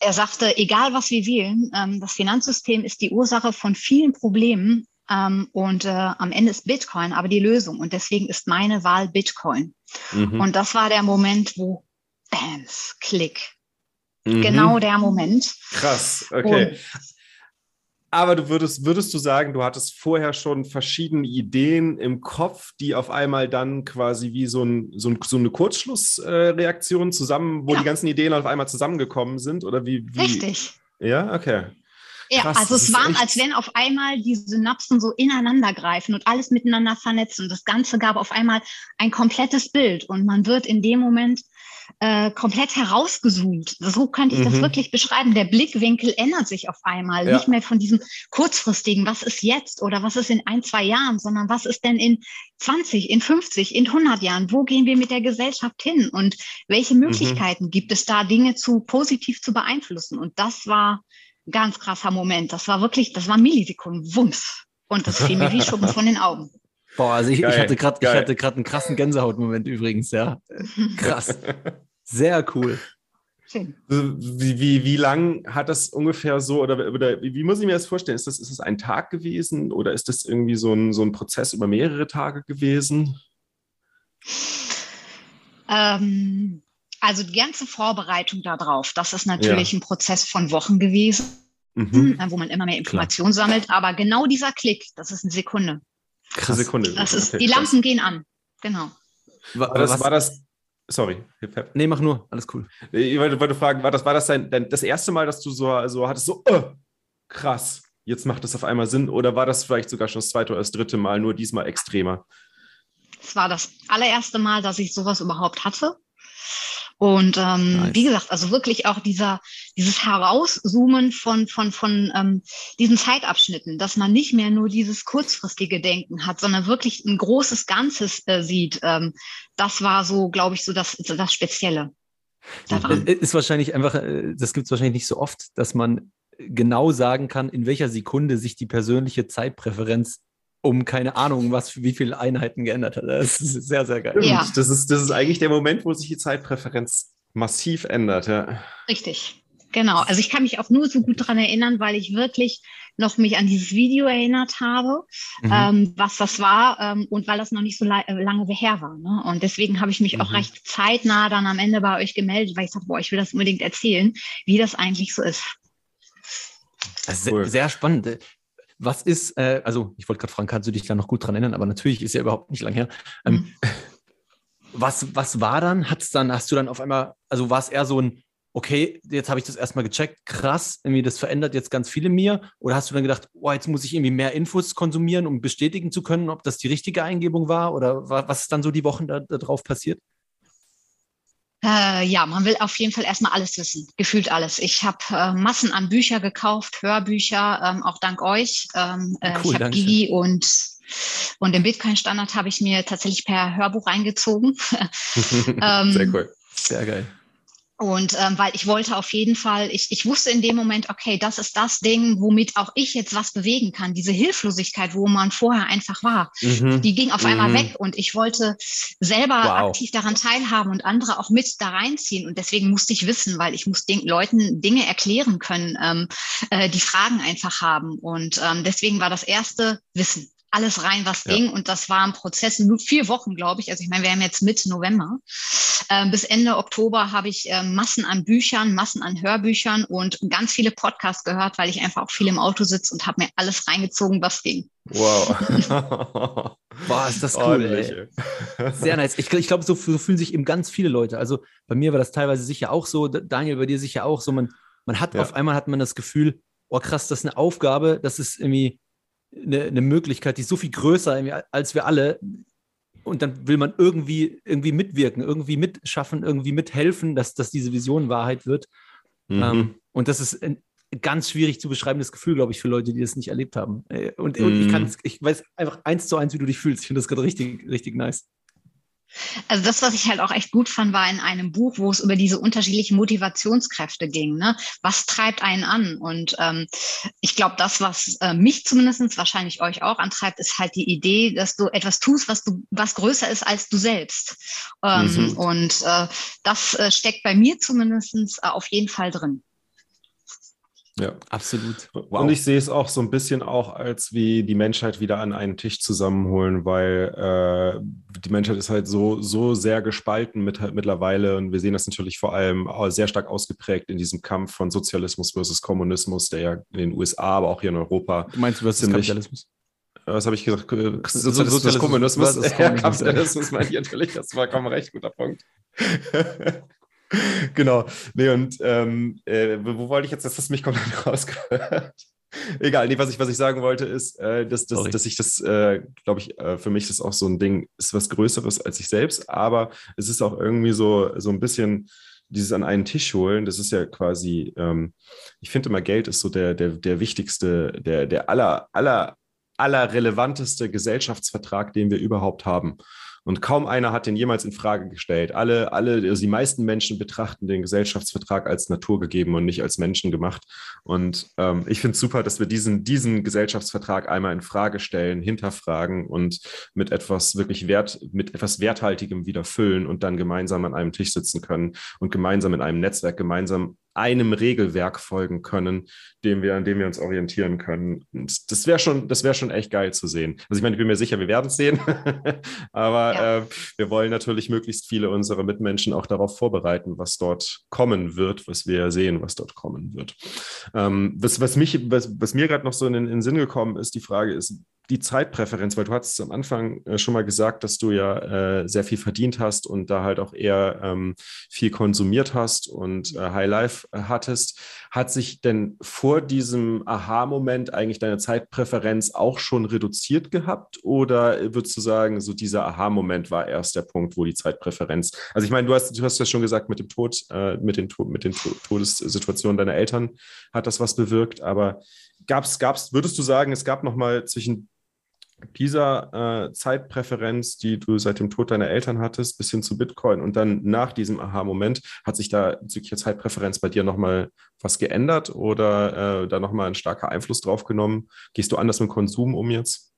Er sagte, egal was wir wählen, ähm, das Finanzsystem ist die Ursache von vielen Problemen, ähm, und äh, am Ende ist Bitcoin aber die Lösung. Und deswegen ist meine Wahl Bitcoin. Mhm. Und das war der Moment, wo Bams, Klick. Mhm. Genau der Moment. Krass, okay. Und, aber du würdest, würdest du sagen, du hattest vorher schon verschiedene Ideen im Kopf, die auf einmal dann quasi wie so, ein, so, ein, so eine Kurzschlussreaktion zusammen, wo ja. die ganzen Ideen auf einmal zusammengekommen sind? Oder wie, wie? Richtig. Ja, okay. Ja, Krass, also es war, als wenn auf einmal die Synapsen so ineinander greifen und alles miteinander vernetzen. Und das Ganze gab auf einmal ein komplettes Bild und man wird in dem Moment äh, komplett herausgezoomt. So könnte ich mhm. das wirklich beschreiben. Der Blickwinkel ändert sich auf einmal. Ja. Nicht mehr von diesem kurzfristigen, was ist jetzt oder was ist in ein, zwei Jahren, sondern was ist denn in 20, in 50, in 100 Jahren? Wo gehen wir mit der Gesellschaft hin? Und welche mhm. Möglichkeiten mhm. gibt es da, Dinge zu positiv zu beeinflussen? Und das war ganz krasser Moment. Das war wirklich, das war Millisekunden, Wumms. Und das fiel mir wie Schuppen von den Augen. Boah, also ich, ich hatte gerade, ich hatte gerade einen krassen Gänsehautmoment übrigens, ja. Krass. Sehr cool. Schön. Wie, wie, wie lang hat das ungefähr so, oder, oder wie muss ich mir das vorstellen? Ist das, ist das ein Tag gewesen oder ist das irgendwie so ein, so ein Prozess über mehrere Tage gewesen? Ähm, also die ganze Vorbereitung darauf, das ist natürlich ja. ein Prozess von Wochen gewesen, mhm. Äh, wo man immer mehr Informationen sammelt. Aber genau dieser Klick, das ist eine Sekunde. Krass. Sekunde. Das ist, die Lampen krass. gehen an. Genau. War, das, war das, sorry. Nee, mach nur, alles cool. Ich wollte, wollte fragen, war das, war das dein, dein, das erste Mal, dass du so, so hattest, so, oh, krass, jetzt macht das auf einmal Sinn? Oder war das vielleicht sogar schon das zweite oder das dritte Mal, nur diesmal extremer? Es war das allererste Mal, dass ich sowas überhaupt hatte. Und ähm, nice. wie gesagt, also wirklich auch dieser, dieses Herauszoomen von, von, von ähm, diesen Zeitabschnitten, dass man nicht mehr nur dieses kurzfristige Denken hat, sondern wirklich ein großes Ganzes äh, sieht. Ähm, das war so, glaube ich, so das, das Spezielle. Daran. Ist wahrscheinlich einfach, äh, das gibt es wahrscheinlich nicht so oft, dass man genau sagen kann, in welcher Sekunde sich die persönliche Zeitpräferenz um keine Ahnung, was wie viele Einheiten geändert hat. Das ist sehr, sehr geil. Ja. Das, ist, das ist eigentlich der Moment, wo sich die Zeitpräferenz massiv ändert. Ja. Richtig. Genau, also ich kann mich auch nur so gut daran erinnern, weil ich wirklich noch mich an dieses Video erinnert habe, mhm. ähm, was das war ähm, und weil das noch nicht so äh, lange her war. Ne? Und deswegen habe ich mich mhm. auch recht zeitnah dann am Ende bei euch gemeldet, weil ich dachte, boah, ich will das unbedingt erzählen, wie das eigentlich so ist. Cool. Sehr, sehr spannend. Was ist, äh, also ich wollte gerade fragen, kannst du dich da noch gut dran erinnern, aber natürlich ist ja überhaupt nicht lang her. Ähm, mhm. was, was war dann? Hat's dann, hast du dann auf einmal, also war es eher so ein, okay, jetzt habe ich das erstmal gecheckt, krass, irgendwie das verändert jetzt ganz viel in mir? Oder hast du dann gedacht, oh, jetzt muss ich irgendwie mehr Infos konsumieren, um bestätigen zu können, ob das die richtige Eingebung war? Oder was ist dann so die Wochen da, da drauf passiert? Äh, ja, man will auf jeden Fall erstmal alles wissen, gefühlt alles. Ich habe äh, Massen an Bücher gekauft, Hörbücher, ähm, auch dank euch. Ähm, äh, cool, ich habe Gigi und und den Bitcoin-Standard habe ich mir tatsächlich per Hörbuch reingezogen. ähm, Sehr cool. Sehr geil. Und ähm, weil ich wollte auf jeden Fall, ich, ich wusste in dem Moment, okay, das ist das Ding, womit auch ich jetzt was bewegen kann. Diese Hilflosigkeit, wo man vorher einfach war, mhm. die ging auf mhm. einmal weg und ich wollte selber wow. aktiv daran teilhaben und andere auch mit da reinziehen. Und deswegen musste ich wissen, weil ich muss den Leuten Dinge erklären können, ähm, äh, die Fragen einfach haben. Und ähm, deswegen war das erste Wissen alles rein, was ja. ging. Und das war ein Prozess, nur vier Wochen, glaube ich. Also ich meine, wir haben jetzt Mitte November. Ähm, bis Ende Oktober habe ich äh, Massen an Büchern, Massen an Hörbüchern und ganz viele Podcasts gehört, weil ich einfach auch viel im Auto sitze und habe mir alles reingezogen, was ging. Wow. Boah, ist das cool. Ey. Sehr nice. Ich, ich glaube, so, so, fühlen sich eben ganz viele Leute. Also bei mir war das teilweise sicher auch so, Daniel, bei dir sicher auch so. Man, man hat ja. auf einmal hat man das Gefühl, oh krass, das ist eine Aufgabe, das ist irgendwie eine, eine Möglichkeit, die ist so viel größer als wir alle. Und dann will man irgendwie, irgendwie mitwirken, irgendwie mitschaffen, irgendwie mithelfen, dass, dass diese Vision Wahrheit wird. Mhm. Ähm, und das ist ein ganz schwierig zu beschreibendes Gefühl, glaube ich, für Leute, die das nicht erlebt haben. Äh, und, und ich mhm. kann ich weiß einfach eins zu eins, wie du dich fühlst. Ich finde das gerade richtig, richtig nice. Also das, was ich halt auch echt gut fand, war in einem Buch, wo es über diese unterschiedlichen Motivationskräfte ging. Ne? Was treibt einen an? Und ähm, ich glaube, das, was äh, mich zumindest, wahrscheinlich euch auch antreibt, ist halt die Idee, dass du etwas tust, was du, was größer ist als du selbst. Ähm, mhm. Und äh, das äh, steckt bei mir zumindest äh, auf jeden Fall drin. Ja, absolut. Wow. Und ich sehe es auch so ein bisschen auch als wie die Menschheit wieder an einen Tisch zusammenholen, weil äh, die Menschheit ist halt so, so sehr gespalten mit, halt mittlerweile und wir sehen das natürlich vor allem sehr stark ausgeprägt in diesem Kampf von Sozialismus versus Kommunismus, der ja in den USA, aber auch hier in Europa. Du meinst versus Kapitalismus? Was habe ich gesagt? Sozialismus, Sozialismus Kommunismus. Ja, Kapitalismus meine ich natürlich. Das war kaum ein recht guter Punkt. genau. Nee, und ähm, äh, wo wollte ich jetzt, dass das mich komplett rausgehört? Egal, nee, was ich, was ich sagen wollte, ist, äh, dass, dass, dass ich das, äh, glaube ich, äh, für mich ist auch so ein Ding, ist was Größeres als ich selbst, aber es ist auch irgendwie so, so ein bisschen dieses an einen Tisch holen, das ist ja quasi, ähm, ich finde immer, Geld ist so der, der, der wichtigste, der, der aller, aller, aller relevanteste Gesellschaftsvertrag, den wir überhaupt haben. Und kaum einer hat den jemals in Frage gestellt. Alle, alle, also die meisten Menschen betrachten den Gesellschaftsvertrag als naturgegeben und nicht als Menschen gemacht. Und ähm, ich finde es super, dass wir diesen, diesen Gesellschaftsvertrag einmal in Frage stellen, hinterfragen und mit etwas wirklich Wert, mit etwas Werthaltigem wieder füllen und dann gemeinsam an einem Tisch sitzen können und gemeinsam in einem Netzwerk gemeinsam einem Regelwerk folgen können, dem wir, an dem wir uns orientieren können. Und das wäre schon, das wäre schon echt geil zu sehen. Also ich meine, ich bin mir sicher, wir werden es sehen, aber ja. äh, wir wollen natürlich möglichst viele unserer Mitmenschen auch darauf vorbereiten, was dort kommen wird, was wir sehen, was dort kommen wird. Ähm, was, was, mich, was, was mir gerade noch so in, in den Sinn gekommen ist, die Frage ist, die Zeitpräferenz, weil du hast am Anfang äh, schon mal gesagt, dass du ja äh, sehr viel verdient hast und da halt auch eher ähm, viel konsumiert hast und äh, High Life äh, hattest. Hat sich denn vor diesem Aha-Moment eigentlich deine Zeitpräferenz auch schon reduziert gehabt oder würdest du sagen, so dieser Aha-Moment war erst der Punkt, wo die Zeitpräferenz, also ich meine, du hast, du hast ja schon gesagt, mit dem Tod, äh, mit den, mit den Todessituationen deiner Eltern hat das was bewirkt, aber gab's, gab's, würdest du sagen, es gab noch mal zwischen dieser äh, Zeitpräferenz, die du seit dem Tod deiner Eltern hattest, bis hin zu Bitcoin und dann nach diesem Aha-Moment, hat sich da bezüglich der Zeitpräferenz bei dir nochmal was geändert oder äh, da nochmal ein starker Einfluss drauf genommen? Gehst du anders mit Konsum um jetzt?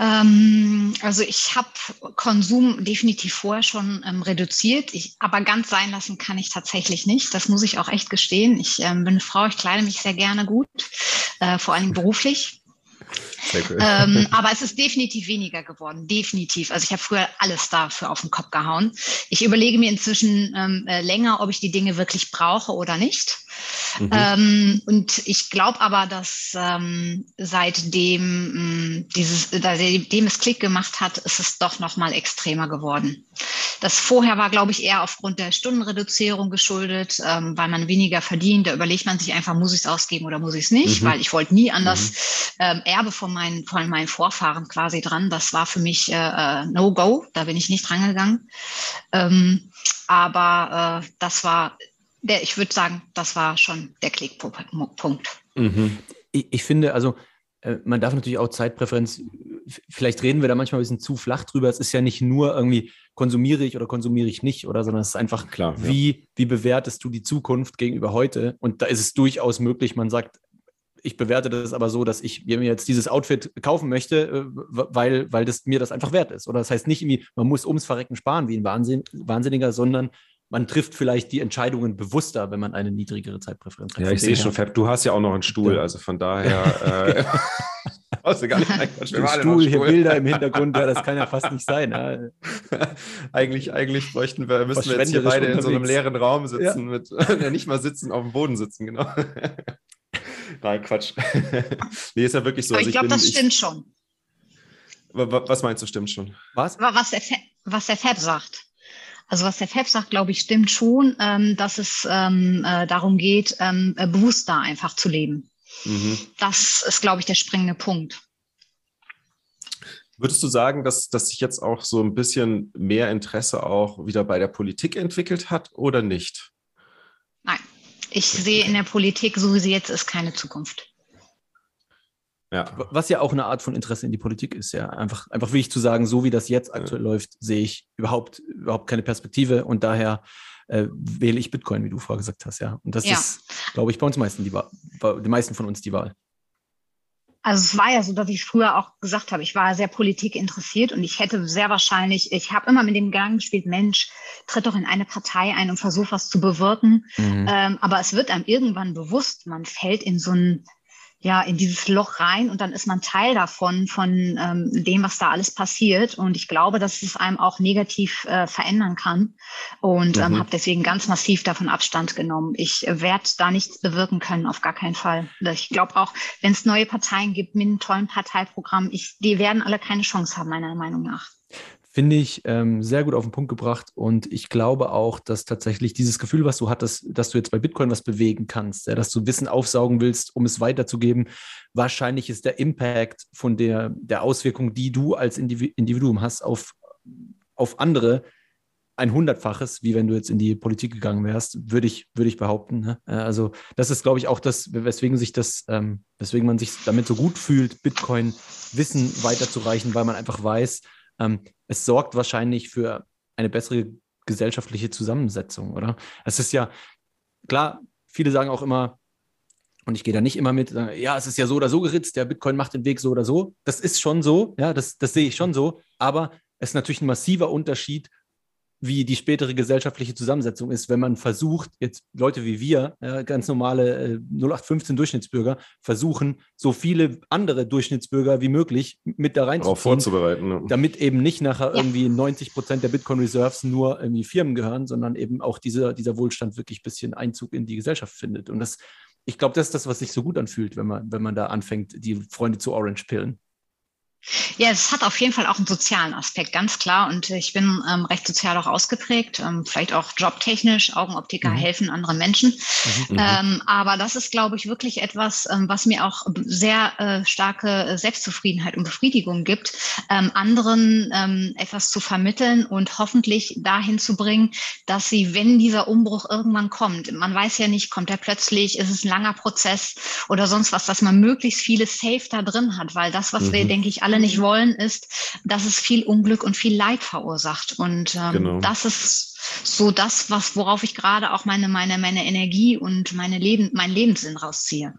Ähm, also ich habe Konsum definitiv vorher schon ähm, reduziert, ich, aber ganz sein lassen kann ich tatsächlich nicht. Das muss ich auch echt gestehen. Ich ähm, bin eine Frau, ich kleide mich sehr gerne gut, äh, vor allem beruflich. Cool. Ähm, aber es ist definitiv weniger geworden, definitiv. Also ich habe früher alles dafür auf den Kopf gehauen. Ich überlege mir inzwischen ähm, äh, länger, ob ich die Dinge wirklich brauche oder nicht. Mhm. Ähm, und ich glaube aber, dass ähm, seitdem mh, mm, dieses, seitdem es Klick gemacht hat, ist es doch noch mal extremer geworden. Das vorher war, glaube ich, eher aufgrund der Stundenreduzierung geschuldet, ähm, weil man weniger verdient. Da überlegt man sich einfach, muss ich es ausgeben oder muss ich es nicht, mhm. weil ich wollte nie an das mhm. ähm, Erbe von meinen, von meinen Vorfahren quasi dran. Das war für mich äh, äh No-Go, da bin ich nicht drangegangen. Ähm, aber äh, das war der, ich würde sagen, das war schon der Klickpunkt. Mhm. Ich, ich, finde, also äh, man darf natürlich auch Zeitpräferenz, vielleicht reden wir da manchmal ein bisschen zu flach drüber. Es ist ja nicht nur irgendwie konsumiere ich oder konsumiere ich nicht, oder, sondern es ist einfach, Klar, wie, ja. wie bewertest du die Zukunft gegenüber heute? Und da ist es durchaus möglich, man sagt, ich bewerte das aber so, dass ich mir jetzt dieses Outfit kaufen möchte, äh, weil, weil das mir das einfach wert ist. Oder das heißt nicht irgendwie, man muss ums Verrecken sparen wie ein Wahnsinn, Wahnsinniger, sondern man trifft vielleicht die Entscheidungen bewusster, wenn man eine niedrigere Zeitpräferenz hat. Ja, ich sehe schon, Fab, du hast ja auch noch einen Stuhl, also von daher. äh, brauchst du gar nicht Stuhl, Stuhl, hier Bilder im Hintergrund, ja, das kann ja fast nicht sein. Ja. eigentlich, eigentlich bräuchten wir, müssten wir jetzt hier beide unterwegs. in so einem leeren Raum sitzen, ja. mit, ja, nicht mal sitzen, auf dem Boden sitzen, genau. Nein, Quatsch. nee, ist ja wirklich so. Aber ich also glaube, das stimmt ich, schon. Was meinst du, stimmt schon? Was? Was der, was der Fab sagt. Also was der FEP sagt, glaube ich, stimmt schon, ähm, dass es ähm, äh, darum geht, ähm, äh, bewusster einfach zu leben. Mhm. Das ist, glaube ich, der springende Punkt. Würdest du sagen, dass, dass sich jetzt auch so ein bisschen mehr Interesse auch wieder bei der Politik entwickelt hat oder nicht? Nein, ich sehe in der Politik, so wie sie jetzt ist, keine Zukunft. Ja. Was ja auch eine Art von Interesse in die Politik ist, ja. Einfach, einfach wichtig zu sagen, so wie das jetzt aktuell ja. läuft, sehe ich überhaupt, überhaupt keine Perspektive und daher äh, wähle ich Bitcoin, wie du vorher gesagt hast, ja. Und das ja. ist, glaube ich, bei uns meisten die Wahl, bei den meisten von uns die Wahl. Also es war ja so, dass ich früher auch gesagt habe, ich war sehr Politik interessiert und ich hätte sehr wahrscheinlich, ich habe immer mit dem Gedanken gespielt, Mensch, tritt doch in eine Partei ein und versuch was zu bewirken. Mhm. Ähm, aber es wird einem irgendwann bewusst, man fällt in so ein ja in dieses Loch rein und dann ist man Teil davon, von ähm, dem, was da alles passiert. Und ich glaube, dass es einem auch negativ äh, verändern kann. Und ähm, mhm. habe deswegen ganz massiv davon Abstand genommen. Ich werde da nichts bewirken können, auf gar keinen Fall. Ich glaube auch, wenn es neue Parteien gibt mit einem tollen Parteiprogramm, ich, die werden alle keine Chance haben, meiner Meinung nach. Finde ich ähm, sehr gut auf den Punkt gebracht. Und ich glaube auch, dass tatsächlich dieses Gefühl, was du hattest, dass du jetzt bei Bitcoin was bewegen kannst, ja, dass du Wissen aufsaugen willst, um es weiterzugeben, wahrscheinlich ist der Impact von der, der Auswirkung, die du als Individuum hast, auf, auf andere ein hundertfaches, wie wenn du jetzt in die Politik gegangen wärst, würde ich, würde ich behaupten. Ne? Äh, also das ist, glaube ich, auch das, weswegen sich das, ähm, weswegen man sich damit so gut fühlt, Bitcoin Wissen weiterzureichen, weil man einfach weiß, ähm, es sorgt wahrscheinlich für eine bessere gesellschaftliche Zusammensetzung, oder? Es ist ja, klar, viele sagen auch immer, und ich gehe da nicht immer mit, ja, es ist ja so oder so geritzt, der Bitcoin macht den Weg so oder so. Das ist schon so, ja, das, das sehe ich schon so, aber es ist natürlich ein massiver Unterschied, wie die spätere gesellschaftliche Zusammensetzung ist, wenn man versucht, jetzt Leute wie wir, ja, ganz normale äh, 0815 Durchschnittsbürger, versuchen, so viele andere Durchschnittsbürger wie möglich mit da reinzuziehen. Darauf vorzubereiten. Ne? Damit eben nicht nachher ja. irgendwie 90 Prozent der Bitcoin Reserves nur irgendwie Firmen gehören, sondern eben auch dieser, dieser Wohlstand wirklich ein bisschen Einzug in die Gesellschaft findet. Und das, ich glaube, das ist das, was sich so gut anfühlt, wenn man, wenn man da anfängt, die Freunde zu Orange pillen. Ja, es hat auf jeden Fall auch einen sozialen Aspekt, ganz klar. Und ich bin ähm, recht sozial auch ausgeprägt, ähm, vielleicht auch jobtechnisch. Augenoptiker mhm. helfen anderen Menschen. Mhm, mhm. ähm, aber das ist, glaube ich, wirklich etwas, ähm, was mir auch sehr äh, starke Selbstzufriedenheit und Befriedigung gibt, ähm, anderen ähm, etwas zu vermitteln und hoffentlich dahin zu bringen, dass sie, wenn dieser Umbruch irgendwann kommt, man weiß ja nicht, kommt er plötzlich, ist es ein langer Prozess oder sonst was, dass man möglichst viele Safe da drin hat, weil das, was wir, mhm. denke ich, alle alle nicht wollen, ist, dass es viel Unglück und viel Leid verursacht. Und ähm, genau. das ist so das, was, worauf ich gerade auch meine, meine, meine Energie und meine Leben, meinen Lebenssinn rausziehe.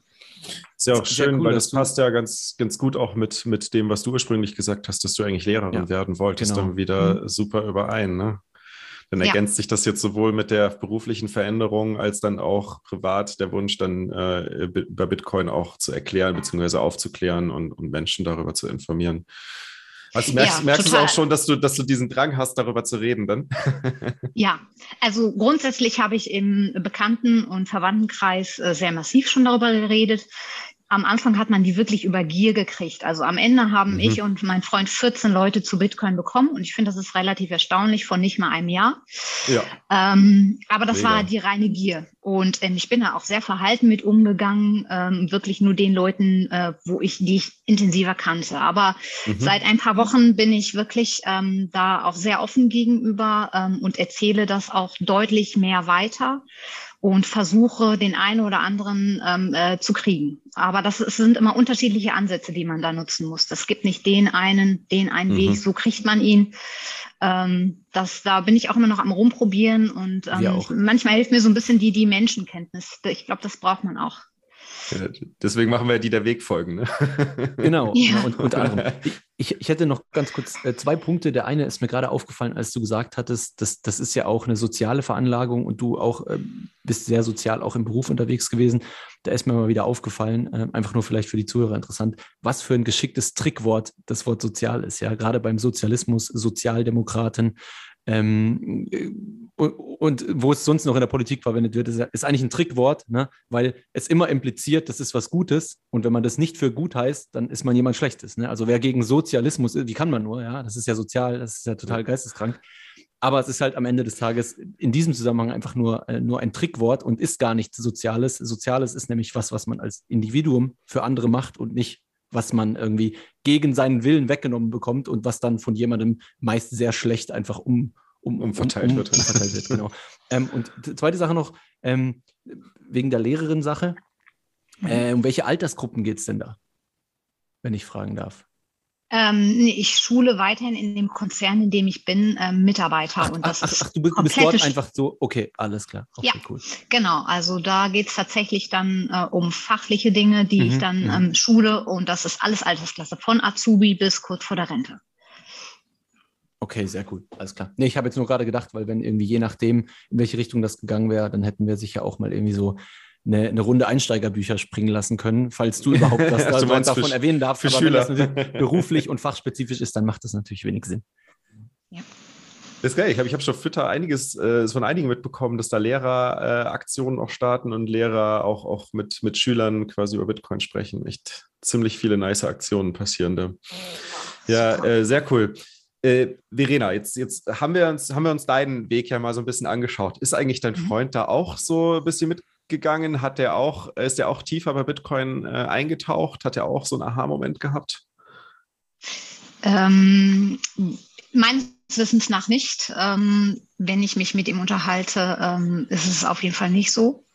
Ist ja auch schön, cool, weil das passt ja ganz, ganz gut auch mit, mit dem, was du ursprünglich gesagt hast, dass du eigentlich Lehrerin ja, werden wolltest, genau. dann wieder mhm. super überein. Ne? Dann ja. ergänzt sich das jetzt sowohl mit der beruflichen Veränderung als dann auch privat der Wunsch, dann äh, über Bitcoin auch zu erklären bzw. aufzuklären und, und Menschen darüber zu informieren. Also merkst, ja, merkst du auch schon, dass du, dass du diesen Drang hast, darüber zu reden dann? ja, also grundsätzlich habe ich im Bekannten- und Verwandtenkreis äh, sehr massiv schon darüber geredet am Anfang hat man die wirklich über Gier gekriegt. Also am Ende haben mhm. ich und mein Freund 14 Leute zu Bitcoin bekommen und ich finde, das ist relativ erstaunlich von nicht mal einem Jahr. Ja. Ähm, aber das Mega. war die reine Gier. Und ähm, ich bin da auch sehr verhalten mit umgegangen, ähm, wirklich nur den Leuten, äh, wo ich die ich intensiver kannte. Aber mhm. seit ein paar Wochen bin ich wirklich ähm, da auch sehr offen gegenüber ähm, und erzähle das auch deutlich mehr weiter und versuche, den einen oder anderen ähm, äh, zu kriegen. Aber das, das sind immer unterschiedliche Ansätze, die man da nutzen muss. Es gibt nicht den einen, den einen mhm. Weg, so kriegt man ihn. Ähm, das, da bin ich auch immer noch am Rumprobieren und ähm, manchmal hilft mir so ein bisschen die, die Menschenkenntnis. Ich glaube, das braucht man auch. Deswegen machen wir die der Weg folgen. Ne? Genau. Ja. Und, und ich, ich hätte noch ganz kurz äh, zwei Punkte. Der eine ist mir gerade aufgefallen, als du gesagt hattest, dass, das ist ja auch eine soziale Veranlagung und du auch äh, bist sehr sozial auch im Beruf unterwegs gewesen. Da ist mir mal wieder aufgefallen, äh, einfach nur vielleicht für die Zuhörer interessant, was für ein geschicktes Trickwort das Wort sozial ist. Ja, gerade beim Sozialismus, Sozialdemokraten, ähm, und wo es sonst noch in der Politik verwendet wird, ist, ist eigentlich ein Trickwort, ne? weil es immer impliziert, das ist was Gutes. Und wenn man das nicht für gut heißt, dann ist man jemand Schlechtes. Ne? Also wer gegen Sozialismus, wie kann man nur, ja, das ist ja sozial, das ist ja total geisteskrank. Aber es ist halt am Ende des Tages in diesem Zusammenhang einfach nur, äh, nur ein Trickwort und ist gar nichts Soziales. Soziales ist nämlich was, was man als Individuum für andere macht und nicht was man irgendwie gegen seinen Willen weggenommen bekommt und was dann von jemandem meist sehr schlecht einfach um, um, umverteilt um, um, wird. Umverteilt wird genau. ähm, und zweite Sache noch, ähm, wegen der Lehrerin-Sache. Mhm. Äh, um welche Altersgruppen geht es denn da, wenn ich fragen darf? Ähm, ich schule weiterhin in dem Konzern, in dem ich bin, ähm, Mitarbeiter. Ach, und das ach, ach, ach du, bist, bist dort einfach so, okay, alles klar. Okay, ja, cool. genau. Also da geht es tatsächlich dann äh, um fachliche Dinge, die mhm, ich dann mhm. ähm, schule. Und das ist alles Altersklasse, von Azubi bis kurz vor der Rente. Okay, sehr cool, alles klar. Nee, ich habe jetzt nur gerade gedacht, weil wenn irgendwie je nachdem, in welche Richtung das gegangen wäre, dann hätten wir sicher auch mal irgendwie so eine, eine Runde Einsteigerbücher springen lassen können, falls du überhaupt was da, davon für, erwähnen darfst. Aber Schüler. wenn das beruflich und fachspezifisch ist, dann macht das natürlich wenig Sinn. Ja. Das ist geil. Ich glaube, ich habe schon auf Twitter einiges äh, von einigen mitbekommen, dass da Lehrer äh, Aktionen auch starten und Lehrer auch, auch mit, mit Schülern quasi über Bitcoin sprechen. Echt ziemlich viele nice Aktionen passierende. Ja, äh, sehr cool. Äh, Verena, jetzt, jetzt haben, wir uns, haben wir uns deinen Weg ja mal so ein bisschen angeschaut. Ist eigentlich dein mhm. Freund da auch so ein bisschen mit gegangen? Hat der auch, ist der auch tiefer bei Bitcoin äh, eingetaucht? Hat er auch so einen Aha-Moment gehabt? Ähm, meines Wissens nach nicht. Ähm, wenn ich mich mit ihm unterhalte, ähm, ist es auf jeden Fall nicht so.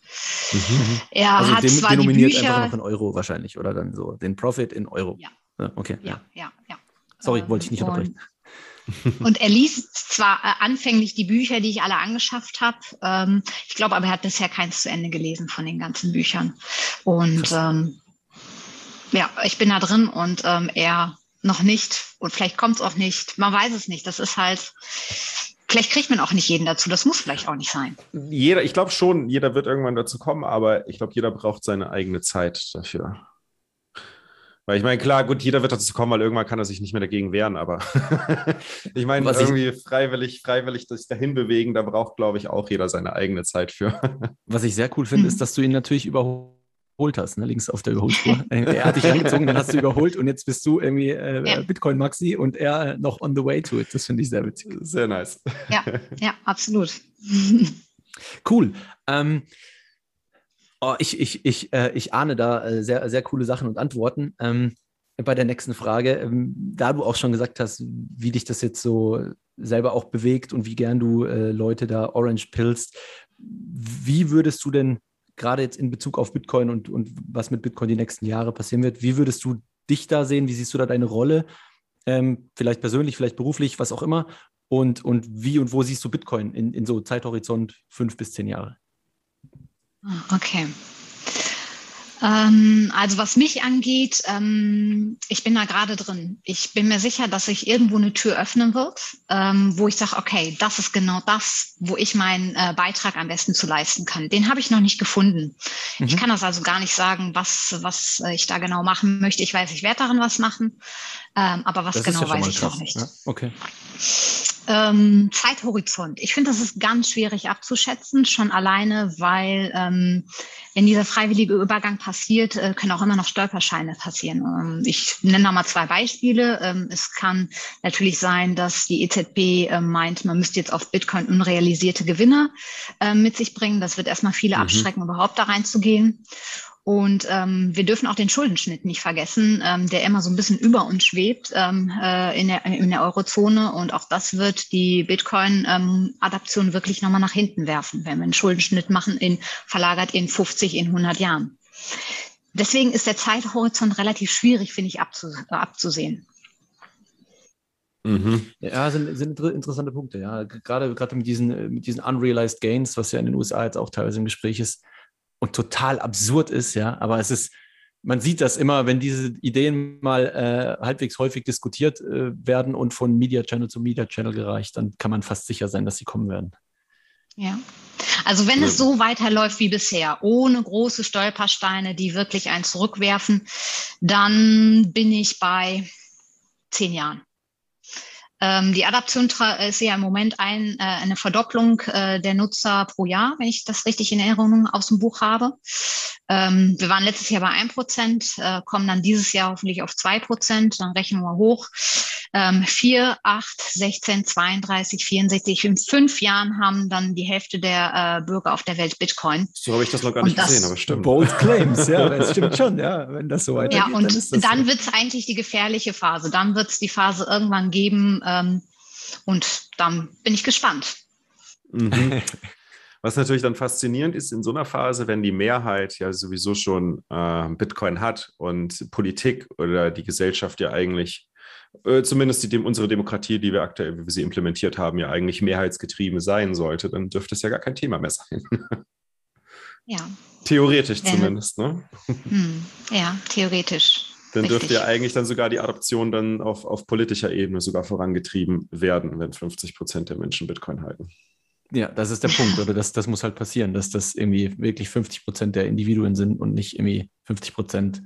Mhm. Er also hat dem, zwar denominiert die Bücher, einfach noch in Euro wahrscheinlich oder dann so den Profit in Euro. Ja. Okay. Ja, ja, ja. Sorry, wollte ich nicht ähm, unterbrechen. Und er liest zwar äh, anfänglich die Bücher, die ich alle angeschafft habe. Ähm, ich glaube aber, er hat bisher keins zu Ende gelesen von den ganzen Büchern. Und ähm, ja, ich bin da drin und ähm, er noch nicht. Und vielleicht kommt es auch nicht. Man weiß es nicht. Das ist halt. Vielleicht kriegt man auch nicht jeden dazu. Das muss vielleicht auch nicht sein. Jeder, ich glaube schon, jeder wird irgendwann dazu kommen, aber ich glaube, jeder braucht seine eigene Zeit dafür. Weil ich meine, klar, gut, jeder wird dazu kommen, weil irgendwann kann er sich nicht mehr dagegen wehren, aber ich meine, irgendwie ich, freiwillig, freiwillig sich dahin bewegen, da braucht, glaube ich, auch jeder seine eigene Zeit für. Was ich sehr cool finde, ist, dass du ihn natürlich überholt hast, ne? links auf der Überholspur. er hat dich reingezogen, dann hast du überholt und jetzt bist du irgendwie äh, ja. Bitcoin-Maxi und er noch on the way to it. Das finde ich sehr witzig. Sehr nice. Ja, ja, absolut. cool. Ähm, Oh, ich, ich, ich, äh, ich ahne da äh, sehr, sehr coole Sachen und Antworten. Ähm, bei der nächsten Frage, ähm, da du auch schon gesagt hast, wie dich das jetzt so selber auch bewegt und wie gern du äh, Leute da Orange pillst, wie würdest du denn gerade jetzt in Bezug auf Bitcoin und, und was mit Bitcoin die nächsten Jahre passieren wird, wie würdest du dich da sehen? Wie siehst du da deine Rolle? Ähm, vielleicht persönlich, vielleicht beruflich, was auch immer. Und, und wie und wo siehst du Bitcoin in, in so Zeithorizont fünf bis zehn Jahre? Okay. Ähm, also was mich angeht, ähm, ich bin da gerade drin. Ich bin mir sicher, dass sich irgendwo eine Tür öffnen wird, ähm, wo ich sage, okay, das ist genau das, wo ich meinen äh, Beitrag am besten zu leisten kann. Den habe ich noch nicht gefunden. Mhm. Ich kann das also gar nicht sagen, was, was ich da genau machen möchte. Ich weiß, ich werde darin was machen, ähm, aber was das genau ja weiß ich noch nicht. Ja? Okay. Ähm, Zeithorizont. Ich finde, das ist ganz schwierig abzuschätzen, schon alleine, weil ähm, wenn dieser freiwillige Übergang passiert, äh, können auch immer noch Stolperscheine passieren. Ähm, ich nenne noch mal zwei Beispiele. Ähm, es kann natürlich sein, dass die EZB äh, meint, man müsste jetzt auf Bitcoin unrealisierte Gewinne äh, mit sich bringen. Das wird erstmal viele mhm. abschrecken, überhaupt da reinzugehen. Und ähm, wir dürfen auch den Schuldenschnitt nicht vergessen, ähm, der immer so ein bisschen über uns schwebt ähm, äh, in, der, in der Eurozone. Und auch das wird die Bitcoin-Adaption ähm, wirklich nochmal nach hinten werfen, wenn wir einen Schuldenschnitt machen, in, verlagert in 50, in 100 Jahren. Deswegen ist der Zeithorizont relativ schwierig, finde ich, abzu, äh, abzusehen. Mhm. Ja, sind, sind interessante Punkte. Ja, gerade, gerade mit diesen, mit diesen unrealized gains, was ja in den USA jetzt auch teilweise im Gespräch ist, und total absurd ist, ja. Aber es ist, man sieht das immer, wenn diese Ideen mal äh, halbwegs häufig diskutiert äh, werden und von Media Channel zu Media Channel gereicht, dann kann man fast sicher sein, dass sie kommen werden. Ja. Also wenn ja. es so weiterläuft wie bisher, ohne große Stolpersteine, die wirklich einen zurückwerfen, dann bin ich bei zehn Jahren. Ähm, die Adaption ist ja im Moment ein, äh, eine Verdopplung äh, der Nutzer pro Jahr, wenn ich das richtig in Erinnerung aus dem Buch habe. Ähm, wir waren letztes Jahr bei 1 Prozent, äh, kommen dann dieses Jahr hoffentlich auf 2 Prozent, dann rechnen wir hoch. Ähm, 4, 8, 16, 32, 64. In fünf Jahren haben dann die Hälfte der äh, Bürger auf der Welt Bitcoin. So habe ich das noch gar nicht das, gesehen, aber stimmt. Bold Claims, ja, das stimmt schon, ja, wenn das so weitergeht. Ja, und dann, dann wird es eigentlich die gefährliche Phase. Dann wird es die Phase irgendwann geben, ähm, und dann bin ich gespannt. Mhm. Was natürlich dann faszinierend ist in so einer Phase, wenn die Mehrheit ja sowieso schon äh, Bitcoin hat und Politik oder die Gesellschaft ja eigentlich, äh, zumindest die, unsere Demokratie, die wir aktuell, wie wir sie implementiert haben, ja eigentlich mehrheitsgetrieben sein sollte, dann dürfte es ja gar kein Thema mehr sein. Ja. Theoretisch ja. zumindest, ne? Hm. Ja, theoretisch. Dann Richtig. dürfte ja eigentlich dann sogar die Adoption dann auf, auf politischer Ebene sogar vorangetrieben werden, wenn 50 Prozent der Menschen Bitcoin halten. Ja, das ist der Punkt, oder das, das muss halt passieren, dass das irgendwie wirklich 50 Prozent der Individuen sind und nicht irgendwie 50 Prozent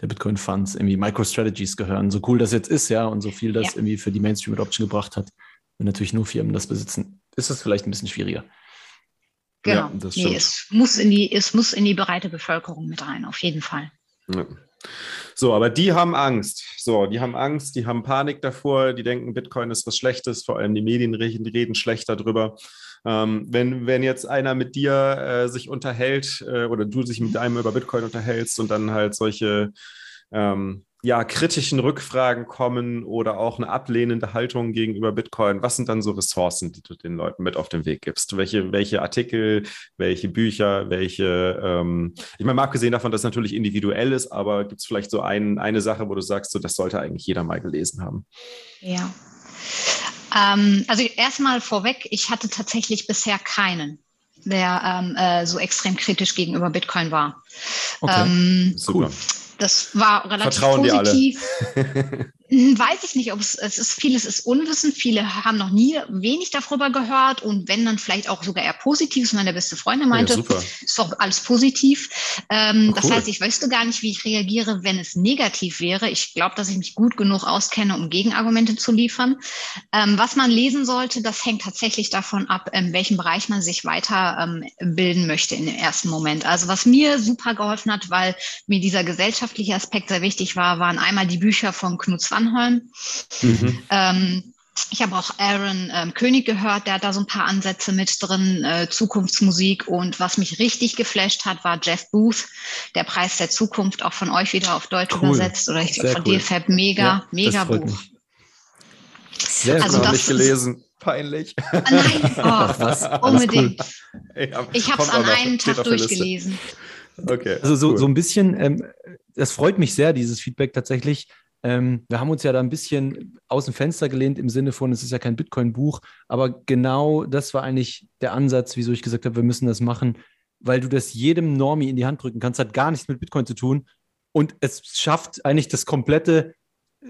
der Bitcoin-Funds irgendwie MicroStrategies gehören. So cool das jetzt ist, ja, und so viel das ja. irgendwie für die Mainstream-Adoption gebracht hat, wenn natürlich nur Firmen das besitzen, ist das vielleicht ein bisschen schwieriger. Genau. Ja, nee, es muss in die, es muss in die breite Bevölkerung mit rein, auf jeden Fall. Ja. So, aber die haben Angst. So, die haben Angst, die haben Panik davor, die denken, Bitcoin ist was Schlechtes, vor allem die Medien reden, reden schlecht darüber. Ähm, wenn, wenn jetzt einer mit dir äh, sich unterhält äh, oder du sich mit einem über Bitcoin unterhältst und dann halt solche ähm, ja, kritischen Rückfragen kommen oder auch eine ablehnende Haltung gegenüber Bitcoin, was sind dann so Ressourcen, die du den Leuten mit auf den Weg gibst? Welche, welche Artikel, welche Bücher, welche, ähm, ich meine, mal abgesehen davon, dass es natürlich individuell ist, aber gibt es vielleicht so ein, eine Sache, wo du sagst, so, das sollte eigentlich jeder mal gelesen haben? Ja. Ähm, also erstmal vorweg, ich hatte tatsächlich bisher keinen der ähm, äh, so extrem kritisch gegenüber Bitcoin war. Okay, ähm, super. Das war relativ Vertrauen positiv. Hm, weiß ich nicht, ob es, es ist, vieles ist Unwissen, viele haben noch nie wenig darüber gehört und wenn dann vielleicht auch sogar eher Positives. Meine beste Freundin meinte, ja, ist doch alles positiv. Ähm, oh, cool. Das heißt, ich wüsste gar nicht, wie ich reagiere, wenn es negativ wäre. Ich glaube, dass ich mich gut genug auskenne, um Gegenargumente zu liefern. Ähm, was man lesen sollte, das hängt tatsächlich davon ab, in welchem Bereich man sich weiterbilden ähm, möchte in dem ersten Moment. Also was mir super geholfen hat, weil mir dieser gesellschaftliche Aspekt sehr wichtig war, waren einmal die Bücher von Knut Anholm. Mhm. Ähm, ich habe auch Aaron ähm, König gehört, der hat da so ein paar Ansätze mit drin, äh, Zukunftsmusik. Und was mich richtig geflasht hat, war Jeff Booth, der Preis der Zukunft, auch von euch wieder auf Deutsch cool. übersetzt oder ich glaube von cool. DFAB. Mega, ja, mega Buch. Sehr also das nicht gelesen. Peinlich. Ah, nein, oh, was? unbedingt. Cool. Ich habe es an einem Tag durchgelesen. Okay. Also so, cool. so ein bisschen, ähm, das freut mich sehr, dieses Feedback tatsächlich, ähm, wir haben uns ja da ein bisschen aus dem Fenster gelehnt im Sinne von, es ist ja kein Bitcoin-Buch, aber genau das war eigentlich der Ansatz, wieso ich gesagt habe, wir müssen das machen. weil du das jedem Normie in die Hand drücken kannst, hat gar nichts mit Bitcoin zu tun. Und es schafft eigentlich das komplette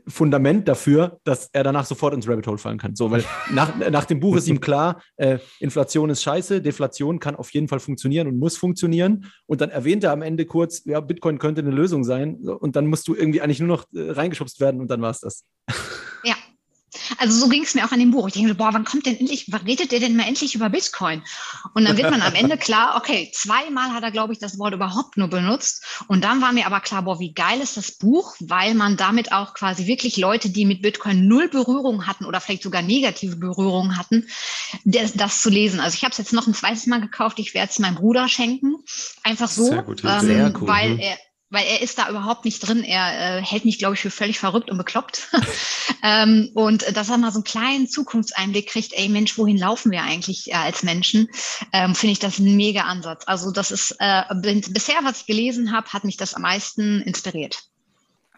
Fundament dafür, dass er danach sofort ins Rabbit Hole fallen kann. So, weil nach, nach dem Buch ist ihm klar, äh, Inflation ist scheiße, Deflation kann auf jeden Fall funktionieren und muss funktionieren. Und dann erwähnt er am Ende kurz, ja, Bitcoin könnte eine Lösung sein. Und dann musst du irgendwie eigentlich nur noch äh, reingeschubst werden und dann war es das. Also so ging es mir auch an dem Buch. Ich denke, boah, wann kommt denn endlich, wann redet der denn mal endlich über Bitcoin? Und dann wird man am Ende klar, okay, zweimal hat er, glaube ich, das Wort überhaupt nur benutzt. Und dann war mir aber klar, boah, wie geil ist das Buch, weil man damit auch quasi wirklich Leute, die mit Bitcoin null Berührung hatten oder vielleicht sogar negative Berührung hatten, das, das zu lesen. Also ich habe es jetzt noch ein zweites Mal gekauft. Ich werde es meinem Bruder schenken. Einfach so, Sehr gut, ähm, Sehr cool, weil hm. er weil er ist da überhaupt nicht drin. Er äh, hält mich, glaube ich, für völlig verrückt und bekloppt. ähm, und dass er mal so einen kleinen Zukunftseinblick kriegt, ey Mensch, wohin laufen wir eigentlich äh, als Menschen, ähm, finde ich das ein mega Ansatz. Also das ist äh, bisher, was ich gelesen habe, hat mich das am meisten inspiriert.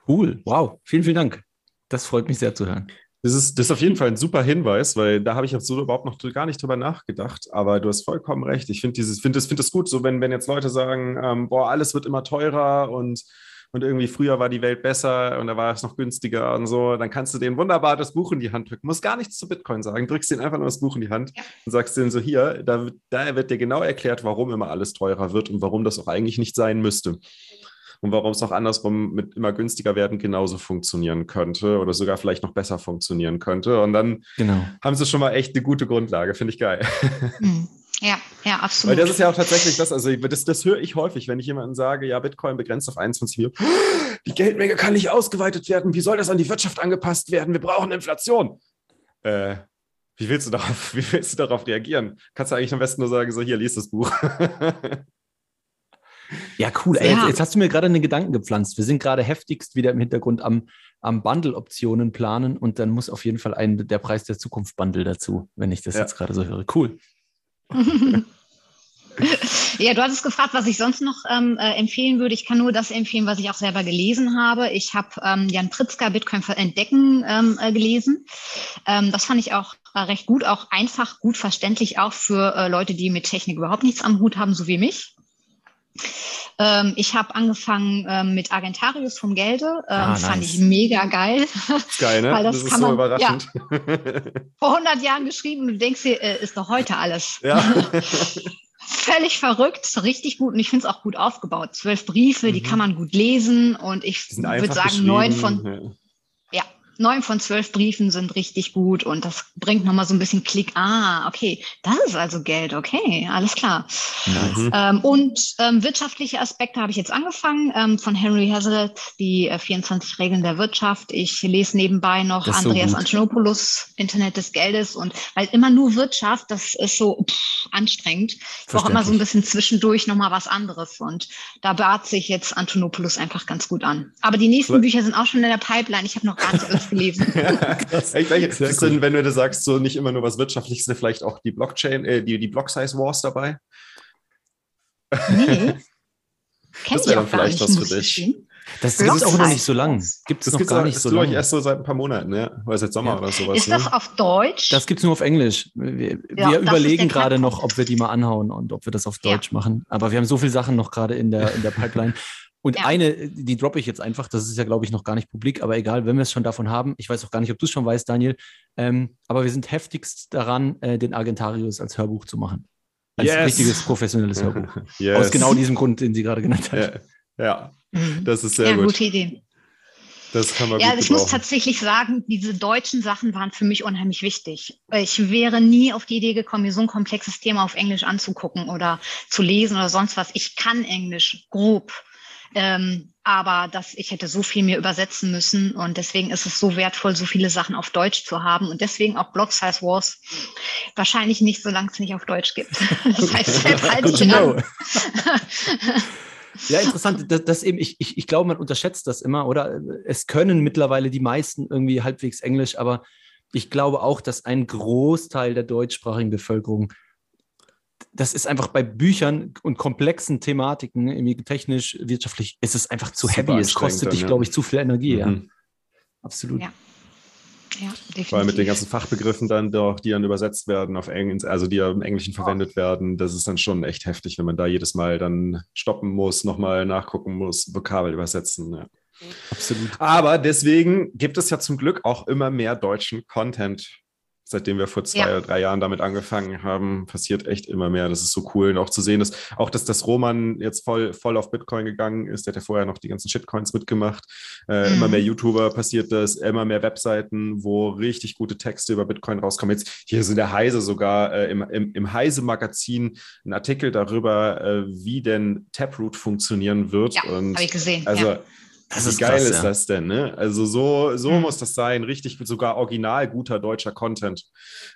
Cool, wow, vielen, vielen Dank. Das freut mich sehr zu hören. Das ist, das ist auf jeden Fall ein super Hinweis, weil da habe ich so überhaupt noch gar nicht drüber nachgedacht. Aber du hast vollkommen recht. Ich finde dieses, finde das, finde das gut, so wenn, wenn jetzt Leute sagen, ähm, boah, alles wird immer teurer und, und irgendwie früher war die Welt besser und da war es noch günstiger und so, dann kannst du denen wunderbar das Buch in die Hand drücken. Muss gar nichts zu Bitcoin sagen. Drückst denen einfach nur das Buch in die Hand ja. und sagst denen so, hier, da, da wird dir genau erklärt, warum immer alles teurer wird und warum das auch eigentlich nicht sein müsste und warum es auch andersrum mit immer günstiger werden genauso funktionieren könnte oder sogar vielleicht noch besser funktionieren könnte. Und dann genau. haben sie schon mal echt eine gute Grundlage, finde ich geil. Mhm. Ja, ja, absolut. Weil das ist ja auch tatsächlich das, also das, das höre ich häufig, wenn ich jemandem sage, ja, Bitcoin begrenzt auf 21 Millionen. Die Geldmenge kann nicht ausgeweitet werden. Wie soll das an die Wirtschaft angepasst werden? Wir brauchen Inflation. Äh, wie willst du darauf, wie willst du darauf reagieren? Kannst du eigentlich am besten nur sagen, so hier, lies das Buch. Ja, cool. Ey, jetzt, jetzt, hast du mir gerade einen Gedanken gepflanzt. Wir sind gerade heftigst wieder im Hintergrund am, am Bundle-Optionen planen und dann muss auf jeden Fall ein der Preis der Zukunft Bundle dazu, wenn ich das ja. jetzt gerade so höre. Cool. Ja, du hattest gefragt, was ich sonst noch ähm, äh, empfehlen würde. Ich kann nur das empfehlen, was ich auch selber gelesen habe. Ich habe ähm, Jan Pritzker Bitcoin entdecken ähm, äh, gelesen. Ähm, das fand ich auch äh, recht gut, auch einfach gut verständlich, auch für äh, Leute, die mit Technik überhaupt nichts am Hut haben, so wie mich. Ähm, ich habe angefangen ähm, mit Argentarius vom Gelde. Ähm, ah, nice. Fand ich mega geil. Geil, ne? Weil das, das ist so überraschend. Ja, vor 100 Jahren geschrieben und du denkst dir, äh, ist doch heute alles. Ja. Völlig verrückt, richtig gut und ich finde es auch gut aufgebaut. Zwölf Briefe, mhm. die kann man gut lesen und ich würde sagen, neun von, neun von zwölf Briefen sind richtig gut und das bringt nochmal so ein bisschen Klick. Ah, okay, das ist also Geld, okay, alles klar. Mhm. Ähm, und ähm, wirtschaftliche Aspekte habe ich jetzt angefangen ähm, von Henry Hazlitt, die äh, 24 Regeln der Wirtschaft. Ich lese nebenbei noch Andreas so Antonopoulos, Internet des Geldes und weil immer nur Wirtschaft, das ist so pff, anstrengend. Ich brauche immer so ein bisschen zwischendurch nochmal was anderes und da bat sich jetzt Antonopoulos einfach ganz gut an. Aber die nächsten Bücher sind auch schon in der Pipeline. Ich habe noch gar nicht alles gelesen. ich denke, ist denn, wenn du sagst, so nicht immer nur was Wirtschaftliches, vielleicht auch die Blockchain, äh, die, die Block-Size Wars dabei? Nee. das wäre dann vielleicht was für dich. Das gibt es auch noch nicht so lang. Gibt es noch gar nicht so lange. erst so seit ein paar Monaten, ja? Oder seit Sommer ja. oder sowas. Ist das ne? auf Deutsch? Das gibt es nur auf Englisch. Wir, ja, wir überlegen gerade noch, ob wir die mal anhauen und ob wir das auf Deutsch ja. machen. Aber wir haben so viele Sachen noch gerade in der, in der Pipeline. Und ja. eine, die droppe ich jetzt einfach, das ist ja, glaube ich, noch gar nicht publik, aber egal, wenn wir es schon davon haben, ich weiß auch gar nicht, ob du es schon weißt, Daniel, ähm, aber wir sind heftigst daran, äh, den Argentarius als Hörbuch zu machen. Als yes. richtiges professionelles Hörbuch. yes. Aus genau diesem Grund, den sie gerade genannt hat. Ja, ja. Mhm. das ist sehr ja, gut. gute Idee. Das kann man Ja, ich muss tatsächlich sagen, diese deutschen Sachen waren für mich unheimlich wichtig. Ich wäre nie auf die Idee gekommen, mir so ein komplexes Thema auf Englisch anzugucken oder zu lesen oder sonst was. Ich kann Englisch grob. Ähm, aber dass ich hätte so viel mir übersetzen müssen und deswegen ist es so wertvoll, so viele Sachen auf Deutsch zu haben und deswegen auch Block Size Wars wahrscheinlich nicht, solange es nicht auf Deutsch gibt. Das heißt, deshalb halte ich an. Ja, interessant. Das, das eben, ich, ich, ich glaube, man unterschätzt das immer, oder? Es können mittlerweile die meisten irgendwie halbwegs Englisch, aber ich glaube auch, dass ein Großteil der deutschsprachigen Bevölkerung das ist einfach bei Büchern und komplexen Thematiken, irgendwie technisch, wirtschaftlich, ist es einfach zu Super heavy. Es kostet dich, glaube ich, zu viel Energie. Mhm. Ja. Absolut. Ja. Ja, definitiv. Weil mit den ganzen Fachbegriffen dann doch, die dann übersetzt werden auf Englisch, also die ja im Englischen verwendet werden, das ist dann schon echt heftig, wenn man da jedes Mal dann stoppen muss, nochmal nachgucken muss, Vokabel übersetzen. Ja. Absolut. Aber deswegen gibt es ja zum Glück auch immer mehr deutschen Content seitdem wir vor zwei ja. oder drei Jahren damit angefangen haben, passiert echt immer mehr. Das ist so cool. Und auch zu sehen, dass auch, dass das Roman jetzt voll, voll auf Bitcoin gegangen ist. Der hat ja vorher noch die ganzen Shitcoins mitgemacht. Äh, mhm. Immer mehr YouTuber passiert das, immer mehr Webseiten, wo richtig gute Texte über Bitcoin rauskommen. Jetzt hier ist in der Heise sogar äh, im, im, im Heise-Magazin ein Artikel darüber, äh, wie denn Taproot funktionieren wird. Ja, habe ich gesehen. Also ja das Wie ist geil krass, ist ja. das denn? Ne? Also so, so mhm. muss das sein. Richtig, sogar original guter deutscher Content.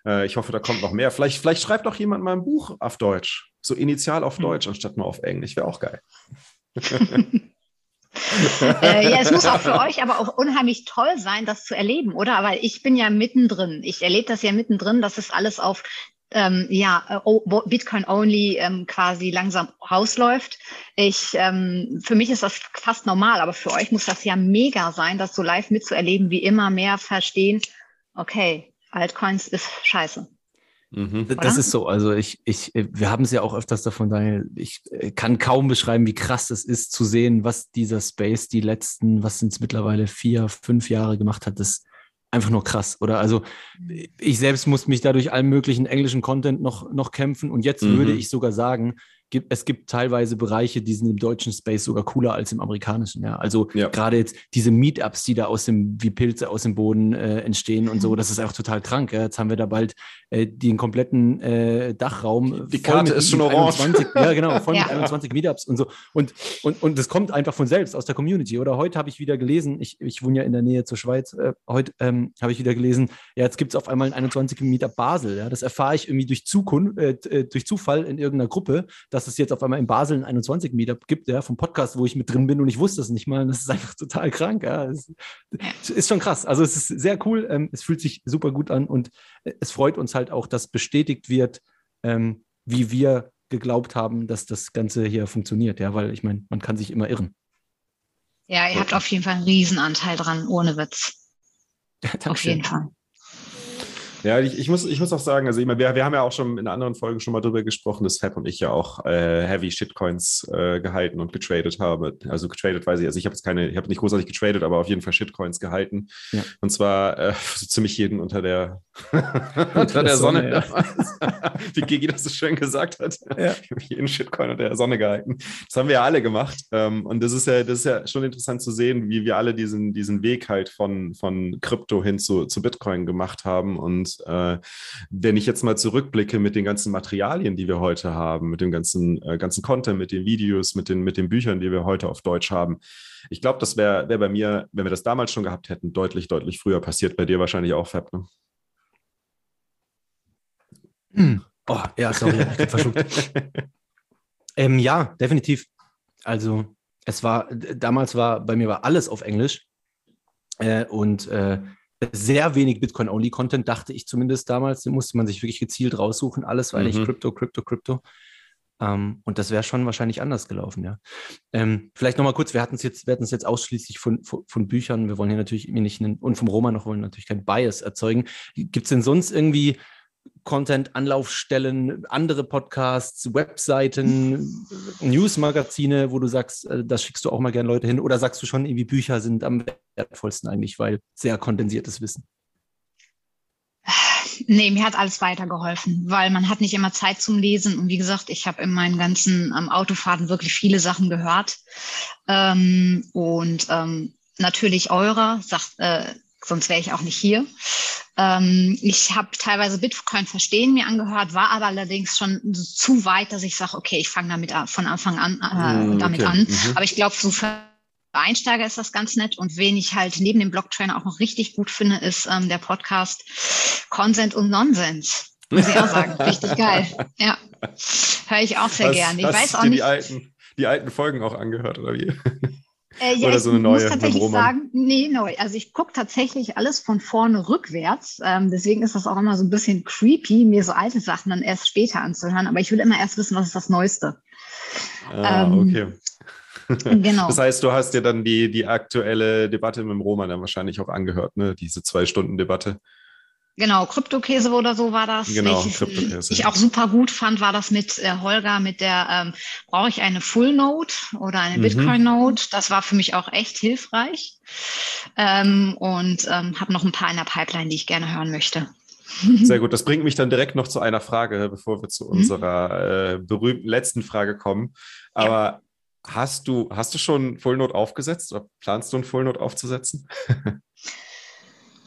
Äh, ich hoffe, da kommt noch mehr. Vielleicht, vielleicht schreibt auch jemand mal ein Buch auf Deutsch. So initial auf mhm. Deutsch, anstatt nur auf Englisch. Wäre auch geil. äh, ja, es muss auch für euch aber auch unheimlich toll sein, das zu erleben, oder? Aber ich bin ja mittendrin. Ich erlebe das ja mittendrin, dass es alles auf ähm, ja, äh, Bitcoin only ähm, quasi langsam ausläuft. Ich, ähm, für mich ist das fast normal, aber für euch muss das ja mega sein, das so live mitzuerleben, wie immer mehr verstehen, okay, Altcoins ist scheiße. Mhm. Das ist so. Also ich, ich, wir haben es ja auch öfters davon, Daniel. Ich äh, kann kaum beschreiben, wie krass es ist zu sehen, was dieser Space die letzten, was sind es mittlerweile, vier, fünf Jahre gemacht hat. Das einfach nur krass, oder? Also ich selbst muss mich dadurch allen möglichen englischen Content noch, noch kämpfen und jetzt mhm. würde ich sogar sagen, gibt, es gibt teilweise Bereiche, die sind im deutschen Space sogar cooler als im amerikanischen. Ja, also ja. gerade jetzt diese Meetups, die da aus dem, wie Pilze aus dem Boden äh, entstehen und so, mhm. das ist einfach total krank. Ja. Jetzt haben wir da bald äh, den kompletten äh, Dachraum. Die Karte ist schon orange. 21, ja, genau, voll ja. mit 21 Meetups und so. Und, und, und das kommt einfach von selbst aus der Community. Oder heute habe ich wieder gelesen, ich, ich wohne ja in der Nähe zur Schweiz, äh, heute ähm, habe ich wieder gelesen, ja, jetzt gibt es auf einmal ein 21 Meetup Basel. Ja. Das erfahre ich irgendwie durch, Zukunft, äh, äh, durch Zufall in irgendeiner Gruppe, dass dass es jetzt auf einmal in Basel ein 21 Meetup gibt, ja, vom Podcast, wo ich mit drin bin und ich wusste es nicht mal. Das ist einfach total krank. Ja. Es ist schon krass. Also es ist sehr cool. Ähm, es fühlt sich super gut an und äh, es freut uns halt auch, dass bestätigt wird, ähm, wie wir geglaubt haben, dass das Ganze hier funktioniert. Ja, weil ich meine, man kann sich immer irren. Ja, ihr habt auf jeden Fall einen Riesenanteil dran, ohne Witz. auf jeden Fall. Ja, ich, ich, muss, ich muss auch sagen, also wir, wir haben ja auch schon in anderen Folgen schon mal drüber gesprochen, dass Fab und ich ja auch äh, Heavy Shitcoins äh, gehalten und getradet haben. Also getradet weiß ich, also ich habe jetzt keine, ich habe nicht großartig getradet, aber auf jeden Fall Shitcoins gehalten. Ja. Und zwar äh, so ziemlich jeden unter der, unter der Sonne. Sonne ja. Wie Gigi das so schön gesagt hat. Ja. Ich habe jeden Shitcoin unter der Sonne gehalten. Das haben wir ja alle gemacht. Ähm, und das ist ja, das ist ja schon interessant zu sehen, wie wir alle diesen, diesen Weg halt von, von Krypto hin zu, zu Bitcoin gemacht haben. Und äh, wenn ich jetzt mal zurückblicke mit den ganzen Materialien, die wir heute haben, mit dem ganzen, äh, ganzen Content, mit den Videos, mit den, mit den Büchern, die wir heute auf Deutsch haben, ich glaube, das wäre wär bei mir, wenn wir das damals schon gehabt hätten, deutlich, deutlich früher passiert. Bei dir wahrscheinlich auch, Fab, ne? Hm. Oh, ja, sorry, ich bin verschluckt. ähm, ja, definitiv. Also es war, damals war, bei mir war alles auf Englisch. Äh, und äh, sehr wenig Bitcoin-Only-Content, dachte ich zumindest damals. Den musste man sich wirklich gezielt raussuchen. Alles war mhm. eigentlich Crypto, Crypto, Crypto. Ähm, und das wäre schon wahrscheinlich anders gelaufen, ja. Ähm, vielleicht nochmal kurz, wir hatten es jetzt, wir hatten es jetzt ausschließlich von, von, von, Büchern. Wir wollen hier natürlich nicht einen, und vom Roman noch wollen natürlich kein Bias erzeugen. Gibt es denn sonst irgendwie Content, Anlaufstellen, andere Podcasts, Webseiten, Newsmagazine, wo du sagst, äh, das schickst du auch mal gerne Leute hin? Oder sagst du schon, irgendwie Bücher sind am wertvollsten eigentlich, weil sehr kondensiertes Wissen? Nee, mir hat alles weitergeholfen, weil man hat nicht immer Zeit zum Lesen. Und wie gesagt, ich habe in meinen ganzen ähm, Autofahrten wirklich viele Sachen gehört. Ähm, und ähm, natürlich eurer, sagt, äh, sonst wäre ich auch nicht hier. Ähm, ich habe teilweise Bitcoin verstehen mir angehört, war aber allerdings schon zu weit, dass ich sage, okay, ich fange damit von Anfang an äh, damit okay. an. Mhm. Aber ich glaube, so für Einsteiger ist das ganz nett. Und wen ich halt neben dem Blocktrainer auch noch richtig gut finde, ist ähm, der Podcast Consent und Nonsens. Muss ich auch sagen. richtig geil. Ja. Höre ich auch sehr gerne. Ich weiß auch nicht. Die alten, die alten Folgen auch angehört, oder wie? Äh, ja, Oder so eine ich neue muss tatsächlich sagen, nee, neu. Also ich gucke tatsächlich alles von vorne rückwärts. Ähm, deswegen ist das auch immer so ein bisschen creepy, mir so alte Sachen dann erst später anzuhören. Aber ich will immer erst wissen, was ist das Neueste. Ah, ähm, okay. Genau. Das heißt, du hast dir dann die, die aktuelle Debatte mit dem Roman dann wahrscheinlich auch angehört, ne? diese Zwei-Stunden-Debatte. Genau, Kryptokäse oder so war das. Genau, ich, Kryptokäse. Ich auch super gut fand, war das mit äh, Holger, mit der, ähm, brauche ich eine Full Note oder eine mhm. Bitcoin Note? Das war für mich auch echt hilfreich. Ähm, und ähm, habe noch ein paar in der Pipeline, die ich gerne hören möchte. Sehr gut. Das bringt mich dann direkt noch zu einer Frage, bevor wir zu mhm. unserer äh, berühmten letzten Frage kommen. Aber ja. hast du, hast du schon Full Note aufgesetzt oder planst du ein Full Note aufzusetzen?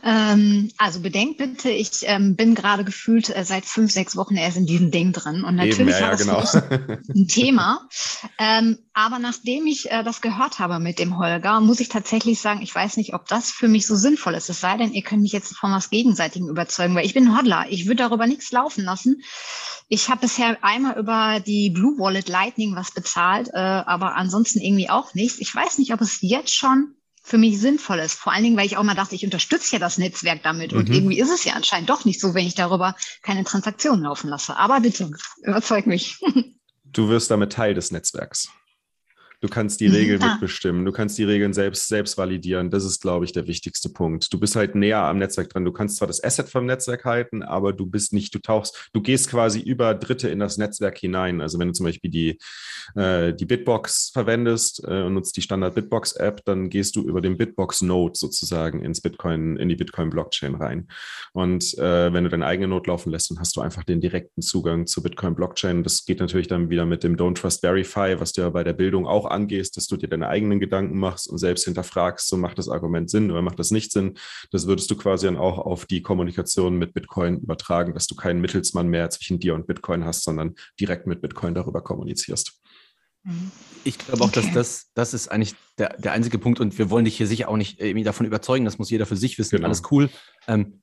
Ähm, also bedenkt bitte, ich ähm, bin gerade gefühlt äh, seit fünf, sechs Wochen erst in diesem Ding drin. Und natürlich Eben, ja, ja, genau. ein Thema. Ähm, aber nachdem ich äh, das gehört habe mit dem Holger, muss ich tatsächlich sagen, ich weiß nicht, ob das für mich so sinnvoll ist. Es sei denn, ihr könnt mich jetzt von was Gegenseitigem überzeugen, weil ich bin Hodler. Ich würde darüber nichts laufen lassen. Ich habe bisher einmal über die Blue Wallet Lightning was bezahlt, äh, aber ansonsten irgendwie auch nichts. Ich weiß nicht, ob es jetzt schon für mich sinnvoll ist. Vor allen Dingen, weil ich auch mal dachte, ich unterstütze ja das Netzwerk damit. Mhm. Und irgendwie ist es ja anscheinend doch nicht so, wenn ich darüber keine Transaktionen laufen lasse. Aber bitte, überzeug mich. Du wirst damit Teil des Netzwerks. Du kannst die Regeln ah. mitbestimmen. Du kannst die Regeln selbst, selbst validieren. Das ist, glaube ich, der wichtigste Punkt. Du bist halt näher am Netzwerk dran. Du kannst zwar das Asset vom Netzwerk halten, aber du bist nicht, du tauchst, du gehst quasi über Dritte in das Netzwerk hinein. Also wenn du zum Beispiel die, äh, die Bitbox verwendest äh, und nutzt die Standard Bitbox App, dann gehst du über den Bitbox Node sozusagen ins Bitcoin, in die Bitcoin Blockchain rein. Und äh, wenn du deine eigene Node laufen lässt, dann hast du einfach den direkten Zugang zur Bitcoin Blockchain. Das geht natürlich dann wieder mit dem Don't Trust Verify, was du ja bei der Bildung auch angehst, dass du dir deine eigenen Gedanken machst und selbst hinterfragst, so macht das Argument Sinn oder macht das nicht Sinn. Das würdest du quasi dann auch auf die Kommunikation mit Bitcoin übertragen, dass du keinen Mittelsmann mehr zwischen dir und Bitcoin hast, sondern direkt mit Bitcoin darüber kommunizierst. Mhm. Ich glaube auch, dass das, das ist eigentlich der, der einzige Punkt und wir wollen dich hier sicher auch nicht irgendwie davon überzeugen, das muss jeder für sich wissen, genau. alles cool. Ähm,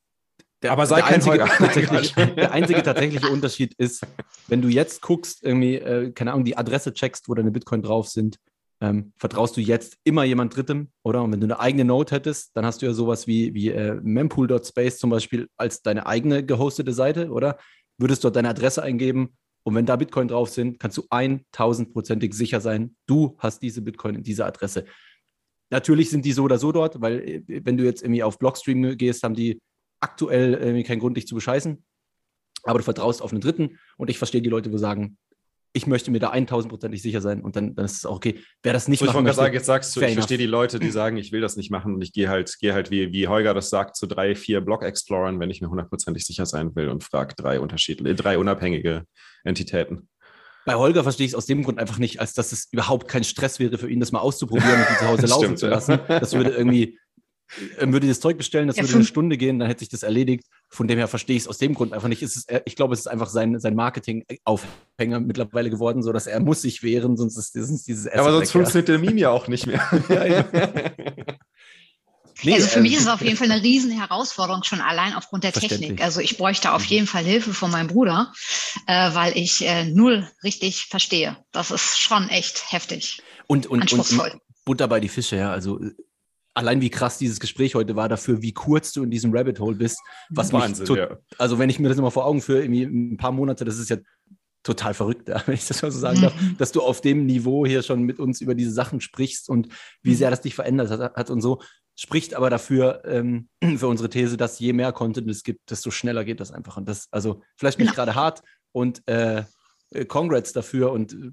der, Aber sei der kein einzige, tatsächlich, Der einzige tatsächliche Unterschied ist, wenn du jetzt guckst, irgendwie, äh, keine Ahnung, die Adresse checkst, wo deine Bitcoin drauf sind, ähm, vertraust du jetzt immer jemand Drittem, oder? Und wenn du eine eigene Node hättest, dann hast du ja sowas wie, wie äh, mempool.space zum Beispiel als deine eigene gehostete Seite, oder? Würdest dort deine Adresse eingeben und wenn da Bitcoin drauf sind, kannst du 1000%ig sicher sein, du hast diese Bitcoin in dieser Adresse. Natürlich sind die so oder so dort, weil äh, wenn du jetzt irgendwie auf Blockstream gehst, haben die aktuell irgendwie keinen Grund, dich zu bescheißen. Aber du vertraust auf einen Dritten und ich verstehe die Leute, die sagen, ich möchte mir da 1000%ig sicher sein und dann, dann ist es auch okay. Wer das nicht so, ich wollte sagen, jetzt sagst du, ich verstehe die Leute, die sagen, ich will das nicht machen und ich gehe halt, gehe halt wie, wie Holger das sagt, zu drei, vier Block-Explorern, wenn ich mir hundertprozentig sicher sein will und frage drei unterschiedliche, drei unabhängige Entitäten. Bei Holger verstehe ich es aus dem Grund einfach nicht, als dass es überhaupt kein Stress wäre für ihn, das mal auszuprobieren und die zu Hause laufen Stimmt, zu lassen. Das würde irgendwie würde das Zeug bestellen, das ja, würde eine Stunde gehen, dann hätte sich das erledigt. Von dem her verstehe ich es aus dem Grund einfach nicht. Es ich glaube, es ist einfach sein, sein Marketing-Aufhänger mittlerweile geworden, so dass er muss sich wehren, sonst ist, ist dieses Essen Aber sonst weg, funktioniert ja. der Meme ja auch nicht mehr. ja, ja. Nee, also für ähm, mich ist es auf jeden Fall eine riesen Herausforderung, schon allein aufgrund der Technik. Also ich bräuchte auf mhm. jeden Fall Hilfe von meinem Bruder, äh, weil ich äh, null richtig verstehe. Das ist schon echt heftig. Und, und, anspruchsvoll. und Butter bei die Fische, ja. Also allein wie krass dieses Gespräch heute war dafür, wie kurz du in diesem Rabbit Hole bist. Was Wahnsinn, mich ja. Also wenn ich mir das immer vor Augen führe, irgendwie ein paar Monate, das ist ja total verrückt, wenn ich das mal so sagen darf, mhm. dass du auf dem Niveau hier schon mit uns über diese Sachen sprichst und wie mhm. sehr das dich verändert hat, und so. Spricht aber dafür, ähm, für unsere These, dass je mehr Content es gibt, desto schneller geht das einfach. Und das, also vielleicht bin ich genau. gerade hart und äh, äh, Congrats dafür und äh,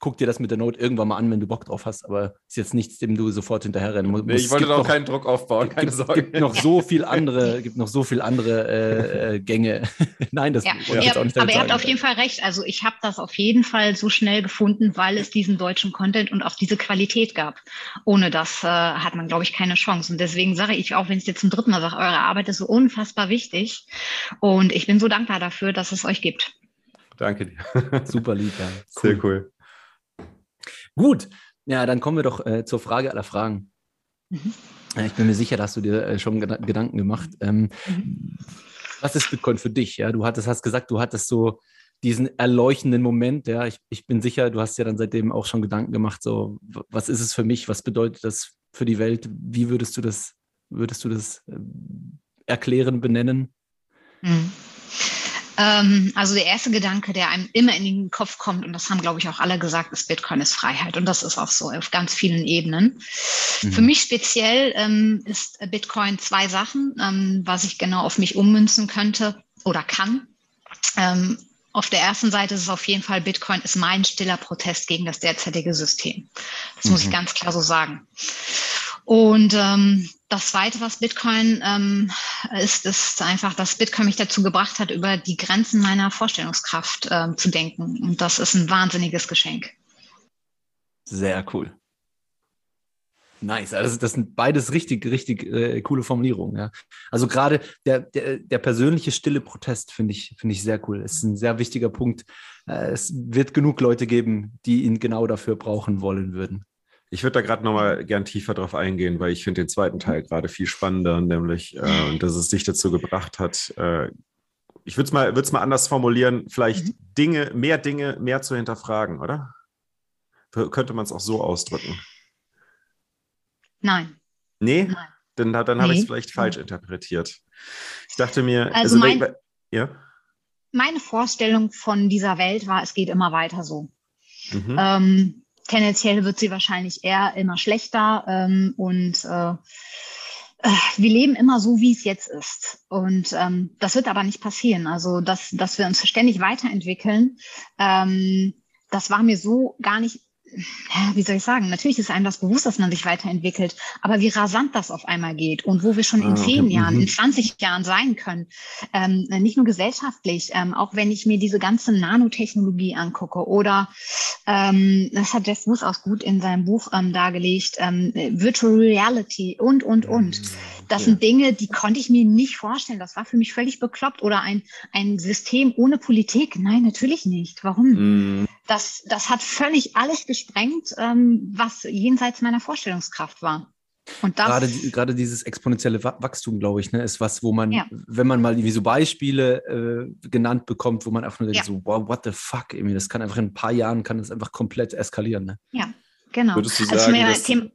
guck dir das mit der Note irgendwann mal an, wenn du Bock drauf hast, aber ist jetzt nichts, dem du sofort hinterherrennen musst. Nee, ich wollte doch keinen Druck aufbauen, keine Sorge. Es gibt noch so viel andere, gibt noch so viel andere äh, äh Gänge. Nein, das ja, ich jetzt auch nicht Aber ihr habt auf jeden Fall recht. Also ich habe das auf jeden Fall so schnell gefunden, weil es diesen deutschen Content und auch diese Qualität gab. Ohne das äh, hat man, glaube ich, keine Chance. Und deswegen sage ich auch, wenn ich es jetzt zum dritten Mal sage, eure Arbeit ist so unfassbar wichtig. Und ich bin so dankbar dafür, dass es euch gibt. Danke dir. Super lieb, ja. Cool. Sehr cool. Gut, ja, dann kommen wir doch äh, zur Frage aller Fragen. Mhm. Ich bin mir sicher, dass du dir äh, schon Ged Gedanken gemacht. Ähm, mhm. Was ist Bitcoin für dich? Ja, du hattest, hast gesagt, du hattest so diesen erleuchtenden Moment. Ja, ich, ich bin sicher, du hast ja dann seitdem auch schon Gedanken gemacht. So, was ist es für mich? Was bedeutet das für die Welt? Wie würdest du das, würdest du das äh, erklären, benennen? Mhm. Ähm, also der erste Gedanke, der einem immer in den Kopf kommt, und das haben, glaube ich, auch alle gesagt, ist Bitcoin ist Freiheit. Und das ist auch so auf ganz vielen Ebenen. Mhm. Für mich speziell ähm, ist Bitcoin zwei Sachen, ähm, was ich genau auf mich ummünzen könnte oder kann. Ähm, auf der ersten Seite ist es auf jeden Fall, Bitcoin ist mein stiller Protest gegen das derzeitige System. Das mhm. muss ich mhm. ganz klar so sagen. Und ähm, das Zweite, was Bitcoin ähm, ist, ist einfach, dass Bitcoin mich dazu gebracht hat, über die Grenzen meiner Vorstellungskraft ähm, zu denken. Und das ist ein wahnsinniges Geschenk. Sehr cool. Nice. Also das sind beides richtig, richtig äh, coole Formulierungen. Ja. Also gerade der, der, der persönliche stille Protest finde ich, finde ich sehr cool. Es ist ein sehr wichtiger Punkt. Äh, es wird genug Leute geben, die ihn genau dafür brauchen wollen würden. Ich würde da gerade nochmal gern tiefer drauf eingehen, weil ich finde den zweiten Teil gerade viel spannender, nämlich, äh, dass es dich dazu gebracht hat, äh, ich würde es mal, mal anders formulieren, vielleicht mhm. Dinge, mehr Dinge mehr zu hinterfragen, oder? Könnte man es auch so ausdrücken? Nein. Nee? Nein. Dann, dann nee. habe ich es vielleicht falsch mhm. interpretiert. Ich dachte mir, also, also mein, ja? meine Vorstellung von dieser Welt war, es geht immer weiter so. Mhm. Ähm, tendenziell wird sie wahrscheinlich eher immer schlechter ähm, und äh, äh, wir leben immer so, wie es jetzt ist. Und ähm, das wird aber nicht passieren. Also, dass, dass wir uns ständig weiterentwickeln, ähm, das war mir so gar nicht wie soll ich sagen, natürlich ist einem das bewusst, dass man sich weiterentwickelt, aber wie rasant das auf einmal geht und wo wir schon in ah, zehn okay. Jahren, in 20 mhm. Jahren sein können, ähm, nicht nur gesellschaftlich, ähm, auch wenn ich mir diese ganze Nanotechnologie angucke oder ähm, das hat Jeff Woos auch gut in seinem Buch ähm, dargelegt, ähm, Virtual Reality und, und, und. Das sind Dinge, die konnte ich mir nicht vorstellen. Das war für mich völlig bekloppt. Oder ein, ein System ohne Politik? Nein, natürlich nicht. Warum? Mm. Das, das hat völlig alles gesprengt, ähm, was jenseits meiner Vorstellungskraft war. Und das, gerade, gerade dieses exponentielle Wachstum, glaube ich, ne, ist was, wo man, ja. wenn man mal wie so Beispiele äh, genannt bekommt, wo man einfach nur denkt, ja. so, wow, what the fuck, irgendwie, das kann einfach in ein paar Jahren, kann das einfach komplett eskalieren. Ne? Ja, genau. Würdest du also sagen, also dass,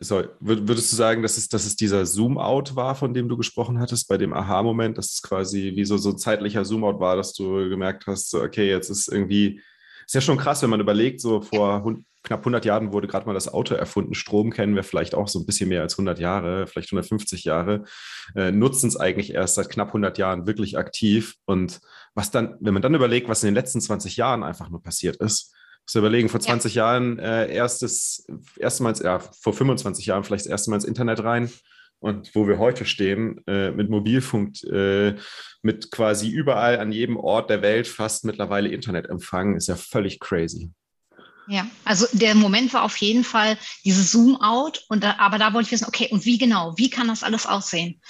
Sorry, würdest du sagen, dass es, dass es dieser Zoom-Out war, von dem du gesprochen hattest, bei dem Aha-Moment, dass es quasi wie so, so ein zeitlicher Zoom-Out war, dass du gemerkt hast, okay, jetzt ist irgendwie, ist ja schon krass, wenn man überlegt, so vor knapp 100 Jahren wurde gerade mal das Auto erfunden. Strom kennen wir vielleicht auch so ein bisschen mehr als 100 Jahre, vielleicht 150 Jahre, äh, nutzen es eigentlich erst seit knapp 100 Jahren wirklich aktiv. Und was dann, wenn man dann überlegt, was in den letzten 20 Jahren einfach nur passiert ist, muss überlegen, vor 20 ja. Jahren äh, erstes, erstmals, ja, vor 25 Jahren vielleicht das erste Mal ins Internet rein. Und wo wir heute stehen, äh, mit Mobilfunk, äh, mit quasi überall an jedem Ort der Welt fast mittlerweile Internetempfang, ist ja völlig crazy. Ja, also der Moment war auf jeden Fall dieses Zoom-out. Und da, aber da wollte ich wissen, okay, und wie genau? Wie kann das alles aussehen?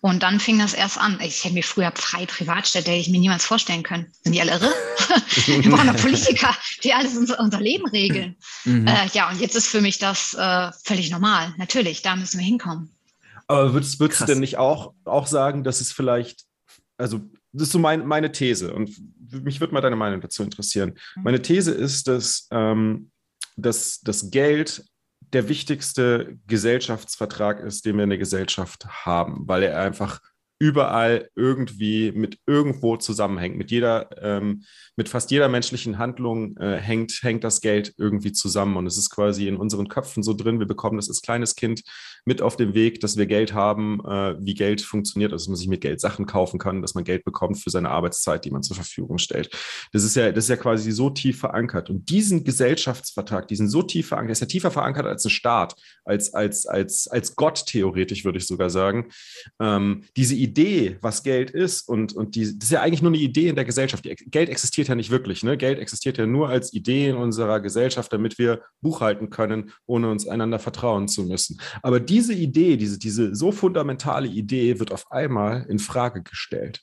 Und dann fing das erst an. Ich hätte mir früher frei Privatstädte, hätte ich mir niemals vorstellen können. Sind die alle irre? Wir waren doch Politiker, die alles unser, unser Leben regeln. Mhm. Äh, ja, und jetzt ist für mich das äh, völlig normal. Natürlich, da müssen wir hinkommen. Aber würdest, würdest du denn nicht auch, auch sagen, dass es vielleicht, also das ist so mein, meine These und mich würde mal deine Meinung dazu interessieren. Mhm. Meine These ist, dass, ähm, dass das Geld der wichtigste Gesellschaftsvertrag ist, den wir in der Gesellschaft haben, weil er einfach überall irgendwie mit irgendwo zusammenhängt. Mit jeder, ähm, mit fast jeder menschlichen Handlung äh, hängt, hängt das Geld irgendwie zusammen. Und es ist quasi in unseren Köpfen so drin. Wir bekommen das als kleines Kind mit auf dem Weg, dass wir Geld haben, äh, wie Geld funktioniert, also dass man sich mit Geld Sachen kaufen kann, dass man Geld bekommt für seine Arbeitszeit, die man zur Verfügung stellt. Das ist ja, das ist ja quasi so tief verankert. Und diesen Gesellschaftsvertrag, diesen so tief verankert, ist ja tiefer verankert als ein Staat, als, als, als, als Gott theoretisch, würde ich sogar sagen. Ähm, diese Idee, was Geld ist, und, und die, das ist ja eigentlich nur eine Idee in der Gesellschaft. Geld existiert ja nicht wirklich. Ne? Geld existiert ja nur als Idee in unserer Gesellschaft, damit wir buchhalten können, ohne uns einander vertrauen zu müssen. Aber die diese Idee, diese, diese so fundamentale Idee wird auf einmal in Frage gestellt.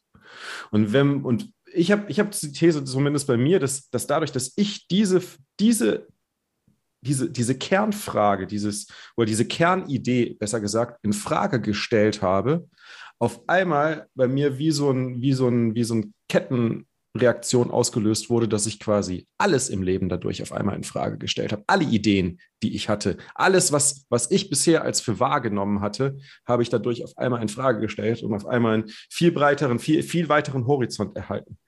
Und wenn, und ich habe ich hab die These zumindest bei mir, dass, dass dadurch, dass ich diese, diese, diese, diese Kernfrage, dieses, oder diese Kernidee, besser gesagt, in Frage gestellt habe, auf einmal bei mir wie so ein, wie so ein, wie so ein Ketten, Reaktion ausgelöst wurde, dass ich quasi alles im Leben dadurch auf einmal in Frage gestellt habe. Alle Ideen, die ich hatte, alles, was, was ich bisher als für wahrgenommen hatte, habe ich dadurch auf einmal in Frage gestellt und auf einmal einen viel breiteren, viel, viel weiteren Horizont erhalten.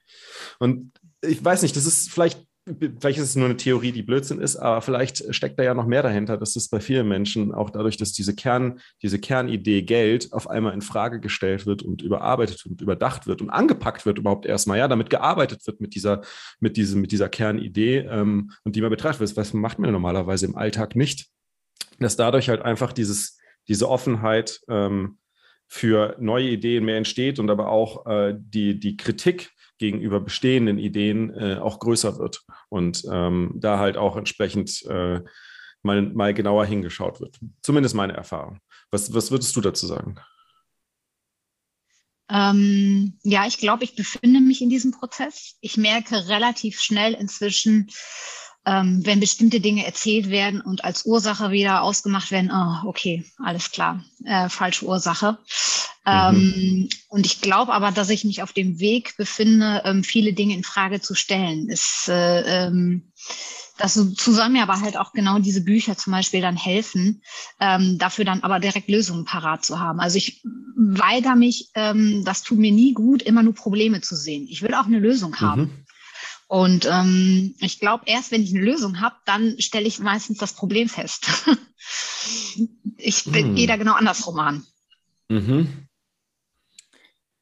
Und ich weiß nicht, das ist vielleicht vielleicht ist es nur eine Theorie, die Blödsinn ist, aber vielleicht steckt da ja noch mehr dahinter, dass es bei vielen Menschen auch dadurch, dass diese Kern, diese Kernidee Geld auf einmal in Frage gestellt wird und überarbeitet und überdacht wird und angepackt wird überhaupt erstmal, ja, damit gearbeitet wird mit dieser, mit diesem, mit dieser Kernidee ähm, und die man betrachtet wird. Was macht man normalerweise im Alltag nicht? Dass dadurch halt einfach dieses, diese Offenheit ähm, für neue Ideen mehr entsteht und aber auch äh, die, die Kritik gegenüber bestehenden Ideen äh, auch größer wird und ähm, da halt auch entsprechend äh, mal, mal genauer hingeschaut wird. Zumindest meine Erfahrung. Was, was würdest du dazu sagen? Ähm, ja, ich glaube, ich befinde mich in diesem Prozess. Ich merke relativ schnell inzwischen, ähm, wenn bestimmte Dinge erzählt werden und als Ursache wieder ausgemacht werden, oh, okay, alles klar, äh, falsche Ursache. Mhm. Ähm, und ich glaube aber, dass ich mich auf dem Weg befinde, ähm, viele Dinge in Frage zu stellen. Ist, äh, ähm, dass zusammen aber halt auch genau diese Bücher zum Beispiel dann helfen, ähm, dafür dann aber direkt Lösungen parat zu haben. Also ich weigere mich, ähm, das tut mir nie gut, immer nur Probleme zu sehen. Ich will auch eine Lösung haben. Mhm. Und ähm, ich glaube, erst wenn ich eine Lösung habe, dann stelle ich meistens das Problem fest. ich mhm. gehe da genau andersrum an. Mhm.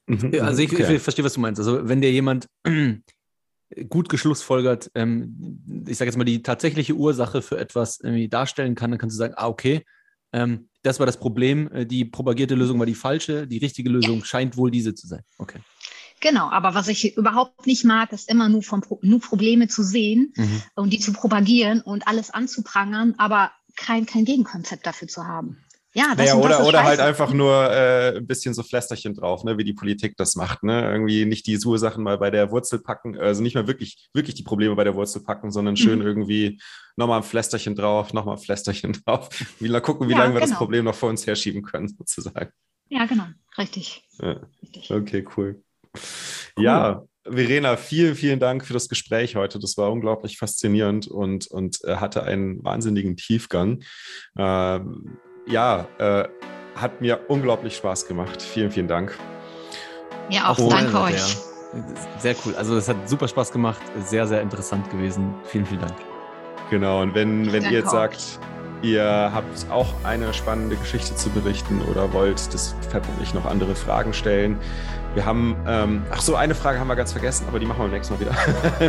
Mhm. Also ich, okay. ich, verstehe, was du meinst. Also wenn dir jemand gut geschlussfolgert, ähm, ich sage jetzt mal, die tatsächliche Ursache für etwas irgendwie darstellen kann, dann kannst du sagen, ah, okay, ähm, das war das Problem, äh, die propagierte Lösung war die falsche, die richtige Lösung ja. scheint wohl diese zu sein. Okay. Genau, aber was ich überhaupt nicht mag, ist immer nur, von, nur Probleme zu sehen mhm. und die zu propagieren und alles anzuprangern, aber kein, kein Gegenkonzept dafür zu haben. Ja, das, naja, oder, oder halt einfach nur äh, ein bisschen so Pflästerchen drauf, ne, wie die Politik das macht. Ne? Irgendwie nicht die Ursachen mal bei der Wurzel packen, also nicht mal wirklich, wirklich die Probleme bei der Wurzel packen, sondern schön mhm. irgendwie nochmal ein Pflästerchen drauf, nochmal ein Pflästerchen drauf. Mal gucken, wie ja, lange wir das genau. Problem noch vor uns herschieben können, sozusagen. Ja, genau, richtig. Ja. richtig. Okay, cool. Cool. Ja, Verena, vielen, vielen Dank für das Gespräch heute. Das war unglaublich faszinierend und, und äh, hatte einen wahnsinnigen Tiefgang. Ähm, ja, äh, hat mir unglaublich Spaß gemacht. Vielen, vielen Dank. Ja, auch oh, danke euch. Sehr cool. Also es hat super Spaß gemacht, sehr, sehr interessant gewesen. Vielen, vielen Dank. Genau, und wenn, wenn ihr jetzt sagt, ihr habt auch eine spannende Geschichte zu berichten oder wollt, das Fab und ich noch andere Fragen stellen. Wir haben, ähm, ach so, eine Frage haben wir ganz vergessen, aber die machen wir beim nächsten Mal wieder,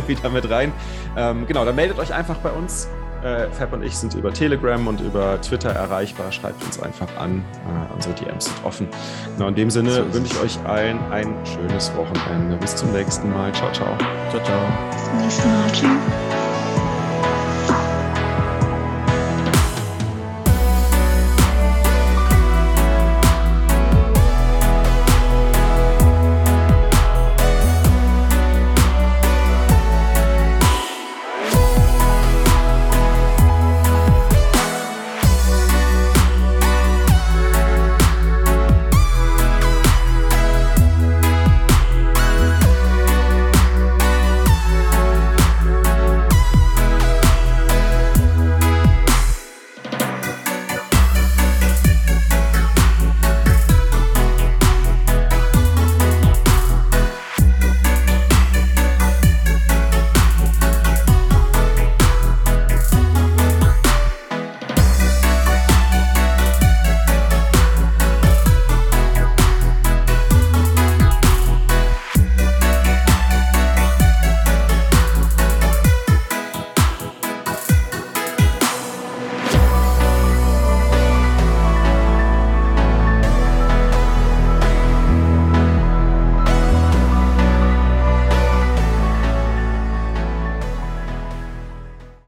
wieder mit rein. Ähm, genau, dann meldet euch einfach bei uns. Äh, Fab und ich sind über Telegram und über Twitter erreichbar. Schreibt uns einfach an. Äh, unsere DMs sind offen. Genau, in dem Sinne so wünsche ich euch allen ein schönes Wochenende. Bis zum nächsten Mal. Ciao, ciao. Ciao, ciao. Bis zum nächsten Mal. Tschüss.